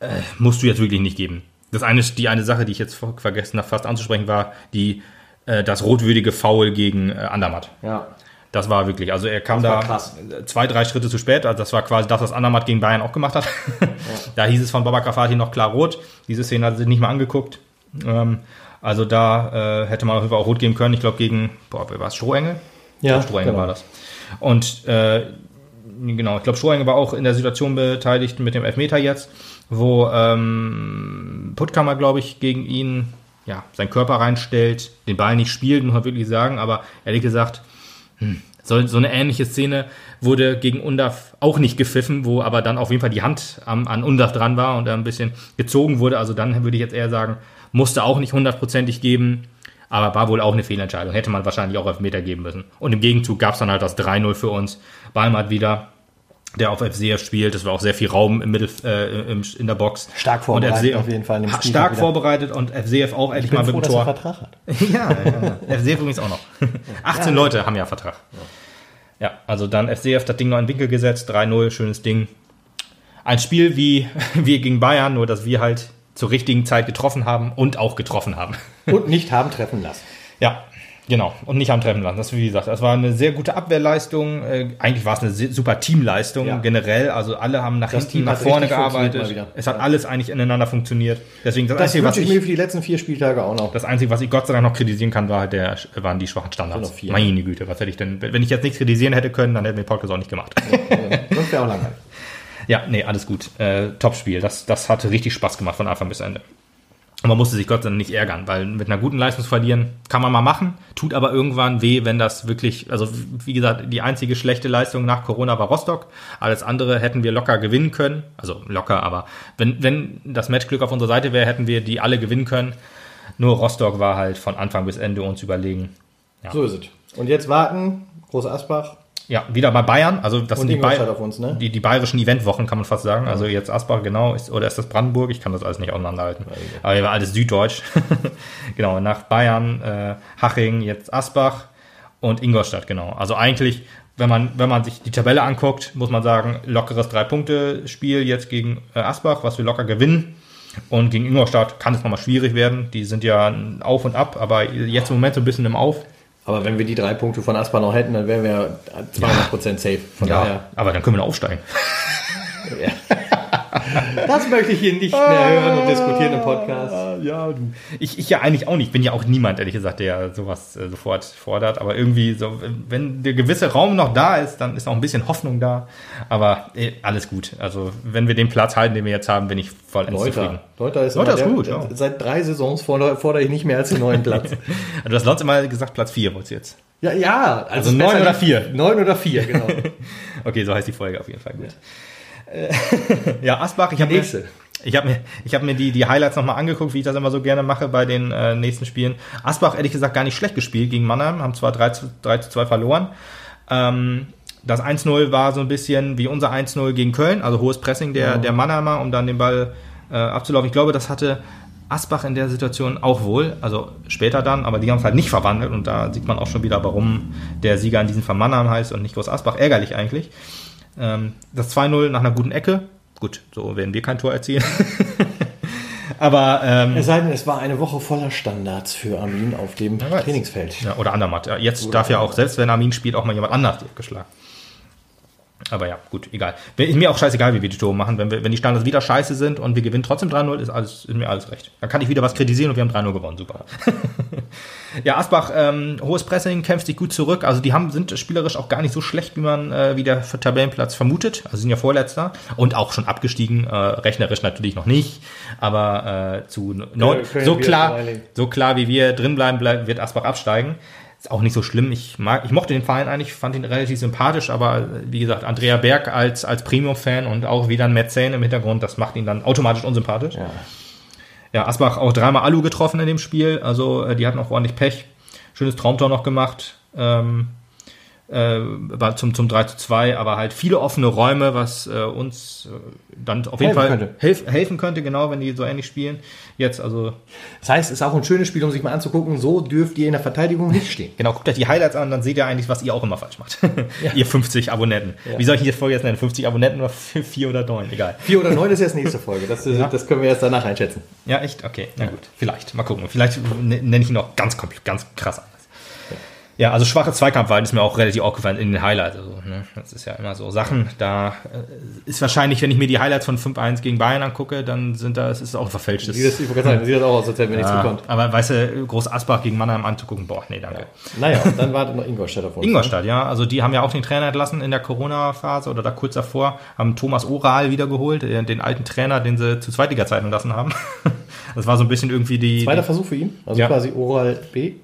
[SPEAKER 1] äh, musst du jetzt wirklich nicht geben. Das eine, die eine Sache, die ich jetzt ver- vergessen habe, fast anzusprechen, war die, äh, das rotwürdige Foul gegen äh, Andermatt.
[SPEAKER 2] Ja.
[SPEAKER 1] Das war wirklich, also er kam da
[SPEAKER 2] krass.
[SPEAKER 1] zwei, drei Schritte zu spät. Also das war quasi das, was Andermatt gegen Bayern auch gemacht hat. Da hieß es von Baba Grafati noch klar rot. Diese Szene hat er sich nicht mal angeguckt. Ähm, also da äh, hätte man auf jeden Fall auch rot geben können. Ich glaube gegen, boah, wer war es? Strohengel?
[SPEAKER 2] Ja,
[SPEAKER 1] Strohengel
[SPEAKER 2] genau.
[SPEAKER 1] war das. Und äh, genau, ich glaube, Strohenge war auch in der Situation beteiligt mit dem Elfmeter jetzt, wo ähm, Puttkammer, glaube ich, gegen ihn ja, seinen Körper reinstellt, den Ball nicht spielt, muss man wirklich sagen, aber ehrlich gesagt, hm, so, so eine ähnliche Szene wurde gegen Undaf auch nicht gepfiffen, wo aber dann auf jeden Fall die Hand am, an Undaf dran war und da ein bisschen gezogen wurde. Also dann würde ich jetzt eher sagen, musste auch nicht hundertprozentig geben, aber war wohl auch eine Fehlentscheidung. Hätte man wahrscheinlich auch Elfmeter geben müssen. Und im Gegenzug gab es dann halt das 3-0 für uns. Balmert wieder, der auf FCF spielt. Das war auch sehr viel Raum im Mittel, äh, im, in der Box.
[SPEAKER 2] Stark vorbereitet
[SPEAKER 1] und FCF,
[SPEAKER 2] auf jeden Fall
[SPEAKER 1] Stark vorbereitet und FCF auch endlich mal mit
[SPEAKER 2] froh,
[SPEAKER 1] dem Tor.
[SPEAKER 2] Vertrag hat.
[SPEAKER 1] Ja, ja. FCF übrigens auch noch. 18 Leute haben ja Vertrag. Ja, also dann FCF das Ding noch in den Winkel gesetzt, 3-0, schönes Ding. Ein Spiel wie wir gegen Bayern, nur dass wir halt zur richtigen Zeit getroffen haben und auch getroffen haben.
[SPEAKER 2] Und nicht haben treffen lassen.
[SPEAKER 1] Ja, genau. Und nicht am Treffen lassen. Das, wie gesagt, das war eine sehr gute Abwehrleistung. Äh, eigentlich war es eine super Teamleistung
[SPEAKER 2] Ja.
[SPEAKER 1] generell. Also alle haben nach
[SPEAKER 2] Das
[SPEAKER 1] hinten,
[SPEAKER 2] Team
[SPEAKER 1] nach
[SPEAKER 2] hat
[SPEAKER 1] vorne gearbeitet. Es hat alles eigentlich ineinander funktioniert. Deswegen das,
[SPEAKER 2] Das
[SPEAKER 1] Einzige, was
[SPEAKER 2] wünsche ich mir für die letzten vier Spieltage auch noch.
[SPEAKER 1] das Einzige, was ich Gott sei Dank noch kritisieren kann, war halt der, waren die schwachen Standards.
[SPEAKER 2] Vier.
[SPEAKER 1] Meine Güte, was hätte ich denn, wenn ich jetzt nichts kritisieren hätte können, dann hätten wir den Podcast auch nicht gemacht.
[SPEAKER 2] Sonst wäre auch langweilig.
[SPEAKER 1] Ja, nee, alles gut. Äh, Top-Spiel. Das, das hatte richtig Spaß gemacht von Anfang bis Ende. Und man musste sich Gott sei Dank nicht ärgern, weil mit einer guten Leistung verlieren kann man mal machen, tut aber irgendwann weh, wenn das wirklich, also wie gesagt, die einzige schlechte Leistung nach Corona war Rostock. Alles andere hätten wir locker gewinnen können. Also locker, aber wenn, wenn das Matchglück auf unserer Seite wäre, hätten wir die alle gewinnen können. Nur Rostock war halt von Anfang bis Ende uns überlegen.
[SPEAKER 2] So ist es. Und jetzt warten, Groß Asbach
[SPEAKER 1] Ja, wieder bei Bayern. Also das
[SPEAKER 2] und
[SPEAKER 1] sind die,
[SPEAKER 2] Ingolstadt
[SPEAKER 1] Bay
[SPEAKER 2] auf uns, ne?
[SPEAKER 1] die, die bayerischen Eventwochen, kann man fast sagen. Also jetzt Asbach, genau, ist, oder ist das Brandenburg? Ich kann das alles nicht auseinanderhalten. Aber hier war alles Süddeutsch. genau, nach Bayern, äh, Haching, jetzt Asbach und Ingolstadt, genau. Also eigentlich, wenn man, wenn man sich die Tabelle anguckt, muss man sagen, lockeres Drei-Punkte-Spiel jetzt gegen äh, Asbach, was wir locker gewinnen. Und gegen Ingolstadt kann es nochmal schwierig werden. Die sind ja auf und ab, aber jetzt im Moment so ein bisschen im Auf.
[SPEAKER 2] Aber wenn wir die drei Punkte von Asbach noch hätten, dann wären wir 200% safe. Von daher.
[SPEAKER 1] aber dann können wir noch aufsteigen.
[SPEAKER 2] Das möchte ich hier nicht mehr hören und diskutieren im Podcast.
[SPEAKER 1] Ja, du. Ich, ich ja eigentlich auch nicht. Ich bin ja auch niemand, ehrlich gesagt, der sowas äh, sofort fordert. Aber irgendwie so, wenn der gewisse Raum noch da ist, dann ist auch ein bisschen Hoffnung da. Aber äh, alles gut. Also, wenn wir den Platz halten, den wir jetzt haben, bin ich zufrieden.
[SPEAKER 2] Neuter. Neuter ist, immer
[SPEAKER 1] ist gut, ja.
[SPEAKER 2] Seit drei Saisons fordere, fordere ich nicht mehr als den neuen Platz.
[SPEAKER 1] Also, du hast sonst immer gesagt, Platz 4 wolltest du jetzt.
[SPEAKER 2] ja, ja.
[SPEAKER 1] Also
[SPEAKER 2] ist
[SPEAKER 1] neun oder vier?
[SPEAKER 2] Neun oder vier, genau.
[SPEAKER 1] Okay, so heißt die Folge auf jeden Fall gut. Äh, Ja, Asbach, ich habe mir, ich hab mir, ich hab mir die, die Highlights nochmal angeguckt, wie ich das immer so gerne mache bei den äh, nächsten Spielen. Asbach, ehrlich gesagt, gar nicht schlecht gespielt gegen Mannheim, haben zwar 3 zu, 3 zu 2 verloren. Ähm, das 1-0 war so ein bisschen wie unser 1-0 gegen Köln, also hohes Pressing der, der Mannheimer, um dann den Ball äh, abzulaufen. Ich glaube, das hatte Asbach in der Situation auch wohl, also später dann, aber die haben es halt nicht verwandelt und da sieht man auch schon wieder, warum der Sieger in diesem Fall Mannheim heißt und nicht Groß Asbach. Ärgerlich eigentlich. Ähm, das 2-0 nach einer guten Ecke. Gut, so werden wir kein Tor erzielen. aber ähm,
[SPEAKER 2] Es sei denn, es war eine Woche voller Standards für Armin auf dem. Trainingsfeld.
[SPEAKER 1] Ja, oder Andermatt. Ja, jetzt darf ja auch, selbst wenn Armin spielt, auch mal jemand anders geschlagen. Aber ja, gut, egal. Ist mir auch scheißegal, wie wir die Tore machen. Wenn, wir, wenn die Standards wieder scheiße sind und wir gewinnen trotzdem 3-0, ist, alles, ist mir alles recht. Dann kann ich wieder was kritisieren und wir haben 3-0 gewonnen. Super. ja, Asbach, ähm, hohes Pressing, kämpft sich gut zurück. Also die haben, sind spielerisch auch gar nicht so schlecht, wie man äh, wie der Tabellenplatz vermutet. Also sind ja Vorletzter und auch schon abgestiegen. Äh, rechnerisch natürlich noch nicht, aber äh, zu neun, so klar, so klar wie wir drin bleiben, bleib, wird Asbach absteigen. Ist auch nicht so schlimm. Ich mag, ich mochte den Verein eigentlich, fand ihn relativ sympathisch, aber äh, wie gesagt, Andrea Berg als, als Premium-Fan und auch wieder ein Mäzen im Hintergrund, das macht ihn dann automatisch unsympathisch.
[SPEAKER 2] Ja.
[SPEAKER 1] Ja, Asbach auch dreimal Alu getroffen in dem Spiel, also äh, die hatten auch ordentlich Pech. Schönes Traumtor noch gemacht. Ähm, äh, zum, zum 3 zu 2, aber halt viele offene Räume, was äh, uns äh, dann auf jeden
[SPEAKER 2] Helfen
[SPEAKER 1] Fall
[SPEAKER 2] könnte.
[SPEAKER 1] Helf, helfen könnte, genau, wenn die so ähnlich spielen. Jetzt, also
[SPEAKER 2] Das heißt, es ist auch ein schönes Spiel, um sich mal anzugucken. So dürft ihr in der Verteidigung nicht stehen.
[SPEAKER 1] Genau, guckt euch die Highlights an, dann seht ihr eigentlich, was ihr auch immer falsch macht. ihr 50 Abonnenten. Wie soll ich die Folge jetzt nennen? 50 Abonnenten oder 4 oder 9? Egal.
[SPEAKER 2] Vier oder neun ist jetzt nächste Folge. Das, das können wir erst danach einschätzen.
[SPEAKER 1] Ja, echt? Okay, na gut. Vielleicht. Mal gucken. Vielleicht nenne ich ihn auch ganz, ganz krass anders. Ja, also schwache Zweikampfwahl ist mir auch relativ aufgefallen in den Highlights. Also, ne? Das ist ja immer so Sachen. Da äh, ist wahrscheinlich, wenn ich mir die Highlights von 5-1 gegen Bayern angucke, dann sind da, es ist auch ein verfälschtes.
[SPEAKER 2] Sieht das, ich wollte sagen, sieht das auch aus, als hätten wir nichts
[SPEAKER 1] ja,
[SPEAKER 2] bekommen.
[SPEAKER 1] aber weißt du, Groß Asbach gegen Mannheim anzugucken, boah, nee, danke.
[SPEAKER 2] Naja, und dann wartet noch Ingolstadt auf uns.
[SPEAKER 1] Ingolstadt, ja. Also die haben ja auch den Trainer entlassen in der Corona-Phase oder da kurz davor, haben Thomas Oral wiedergeholt, äh, den alten Trainer, den sie zu Zweitliga-Zeiten entlassen haben. Das war so ein bisschen irgendwie die.
[SPEAKER 2] Zweiter Versuch für ihn, also
[SPEAKER 1] Ja.
[SPEAKER 2] quasi Oral B.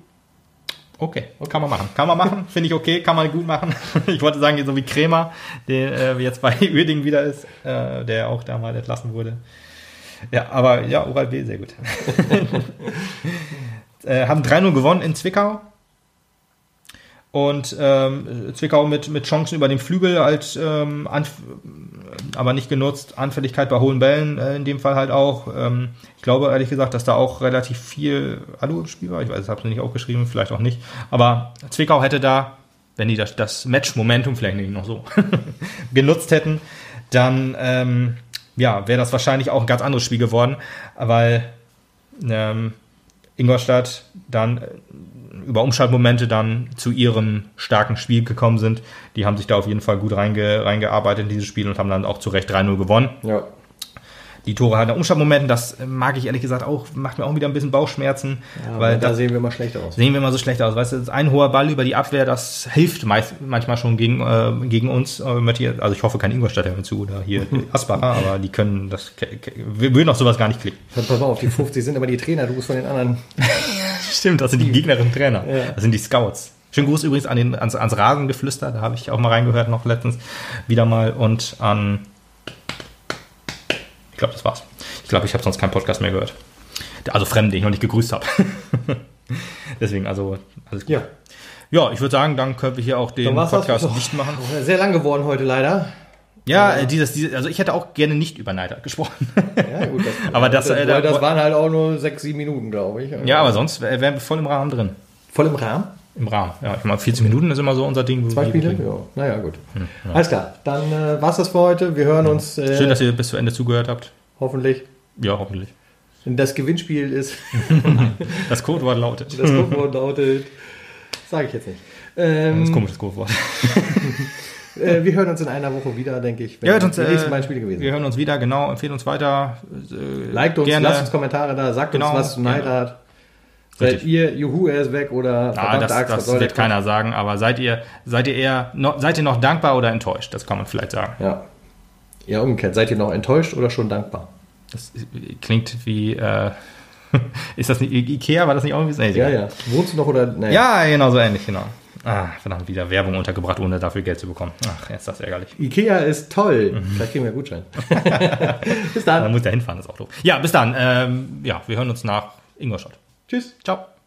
[SPEAKER 1] Okay, kann man machen. Kann man machen, finde ich okay, kann man gut machen. Ich wollte sagen, so wie Krämer, der äh, jetzt bei Uerdingen wieder ist, äh, der auch da mal entlassen wurde. Ja, aber ja, Oral B, sehr gut. äh, haben 3-0 gewonnen in Zwickau. Und ähm, Zwickau mit, mit Chancen über den Flügel halt, ähm, aber nicht genutzt. Anfälligkeit bei hohen Bällen äh, in dem Fall halt auch. Ähm, ich glaube ehrlich gesagt, dass da auch relativ viel Alu im Spiel war. Ich weiß, ich habe es nicht aufgeschrieben, vielleicht auch nicht. Aber Zwickau hätte da, wenn die das, das Match-Momentum vielleicht nicht noch so genutzt hätten, dann ähm, ja, wäre das wahrscheinlich auch ein ganz anderes Spiel geworden, weil ähm, Ingolstadt dann äh, über Umschaltmomente dann zu ihrem starken Spiel gekommen sind. Die haben sich da auf jeden Fall gut reinge, reingearbeitet in dieses Spiel und haben dann auch zu Recht 3-0 gewonnen.
[SPEAKER 2] Ja.
[SPEAKER 1] Die Tore in Umschaltmomenten, das mag ich ehrlich gesagt auch, macht mir auch wieder ein bisschen Bauchschmerzen,
[SPEAKER 2] Weil
[SPEAKER 1] weil
[SPEAKER 2] da
[SPEAKER 1] da
[SPEAKER 2] sehen wir mal schlechter aus.
[SPEAKER 1] sehen wir immer so schlecht aus. Weißt du, ein hoher Ball über die Abwehr, das hilft meist, manchmal schon gegen, äh, gegen uns. Äh. Also ich hoffe kein Ingolstadt hört zu oder hier Asbacher, aber die können das, wir würden auf sowas gar nicht klicken.
[SPEAKER 2] Pass auf, die 50 sind aber die Trainer, du bist von den anderen.
[SPEAKER 1] Stimmt, das sind die gegnerischen Trainer. Das sind die Scouts. Schönen Gruß übrigens an den, ans, ans Rasengeflüster, da habe ich auch mal reingehört noch letztens wieder mal und an. Ich glaube, das war's. Ich glaube, ich habe sonst keinen Podcast mehr gehört. Also Fremden, den ich noch nicht gegrüßt habe. Deswegen, also alles gut.
[SPEAKER 2] Ja.
[SPEAKER 1] Ja, ich würde sagen, dann können wir hier auch den. Podcast nicht machen.
[SPEAKER 2] Sehr lang geworden heute leider.
[SPEAKER 1] Ja, dieses, dieses, also ich hätte auch gerne nicht über Neidhardt gesprochen.
[SPEAKER 2] Ja, gut, das,
[SPEAKER 1] Aber das,
[SPEAKER 2] das,
[SPEAKER 1] äh, da-
[SPEAKER 2] das waren halt auch nur sechs, sieben Minuten, glaube ich.
[SPEAKER 1] ja, aber sonst wär- wären wir voll im Rahmen drin.
[SPEAKER 2] Voll im Rahmen.
[SPEAKER 1] Im Rahmen. Ja, ich meine, 14 Minuten ist immer so unser Ding.
[SPEAKER 2] Zwei Spiele? Ja, naja, gut. Alles klar. Dann äh, war's das für heute. Wir hören uns äh,
[SPEAKER 1] Schön, dass ihr bis zu Ende zugehört habt.
[SPEAKER 2] hoffentlich.
[SPEAKER 1] Ja, hoffentlich.
[SPEAKER 2] Das Gewinnspiel ist,
[SPEAKER 1] Das Codewort lautet.
[SPEAKER 2] das Codewort lautet, sage ich jetzt nicht.
[SPEAKER 1] Das ist ein
[SPEAKER 2] Ähm,
[SPEAKER 1] komisches Codewort.
[SPEAKER 2] äh, wir hören uns in einer Woche wieder, denke ich, wenn
[SPEAKER 1] Ja, uns,
[SPEAKER 2] nächsten
[SPEAKER 1] äh,
[SPEAKER 2] beiden Spiele gewesen
[SPEAKER 1] Wir hören uns wieder, genau. Empfehlen uns weiter. Äh,
[SPEAKER 2] Liked uns,
[SPEAKER 1] gerne.
[SPEAKER 2] lasst uns Kommentare da, sagt
[SPEAKER 1] Genau,
[SPEAKER 2] uns, was zu Neid
[SPEAKER 1] gerne.
[SPEAKER 2] hat. Seid
[SPEAKER 1] Richtig.
[SPEAKER 2] ihr, juhu, er ist weg oder
[SPEAKER 1] Ah, das,
[SPEAKER 2] Axt,
[SPEAKER 1] das wird keiner sagen, aber seid ihr, seid ihr eher noch, seid ihr noch dankbar oder enttäuscht? Das kann man vielleicht sagen.
[SPEAKER 2] Ja. Ja, umgekehrt. Seid ihr noch enttäuscht oder schon dankbar?
[SPEAKER 1] Das klingt wie, äh, ist das nicht Ikea? War das nicht auch irgendwie? Nee,
[SPEAKER 2] Ja, ja. Wohnst du noch oder? Nee.
[SPEAKER 1] Ja, genau so ähnlich, genau. Ah, verdammt, wieder Werbung untergebracht, ohne dafür Geld zu bekommen. Ach, jetzt ist das ärgerlich.
[SPEAKER 2] Ikea ist toll.
[SPEAKER 1] Mhm.
[SPEAKER 2] Vielleicht kriegen wir einen Gutschein. Bis
[SPEAKER 1] Man
[SPEAKER 2] dann.
[SPEAKER 1] muss ja hinfahren, ist auch doof. Ja, bis dann. Ähm, ja, wir hören uns nach Ingolstadt.
[SPEAKER 2] Tschüss.
[SPEAKER 1] Ciao.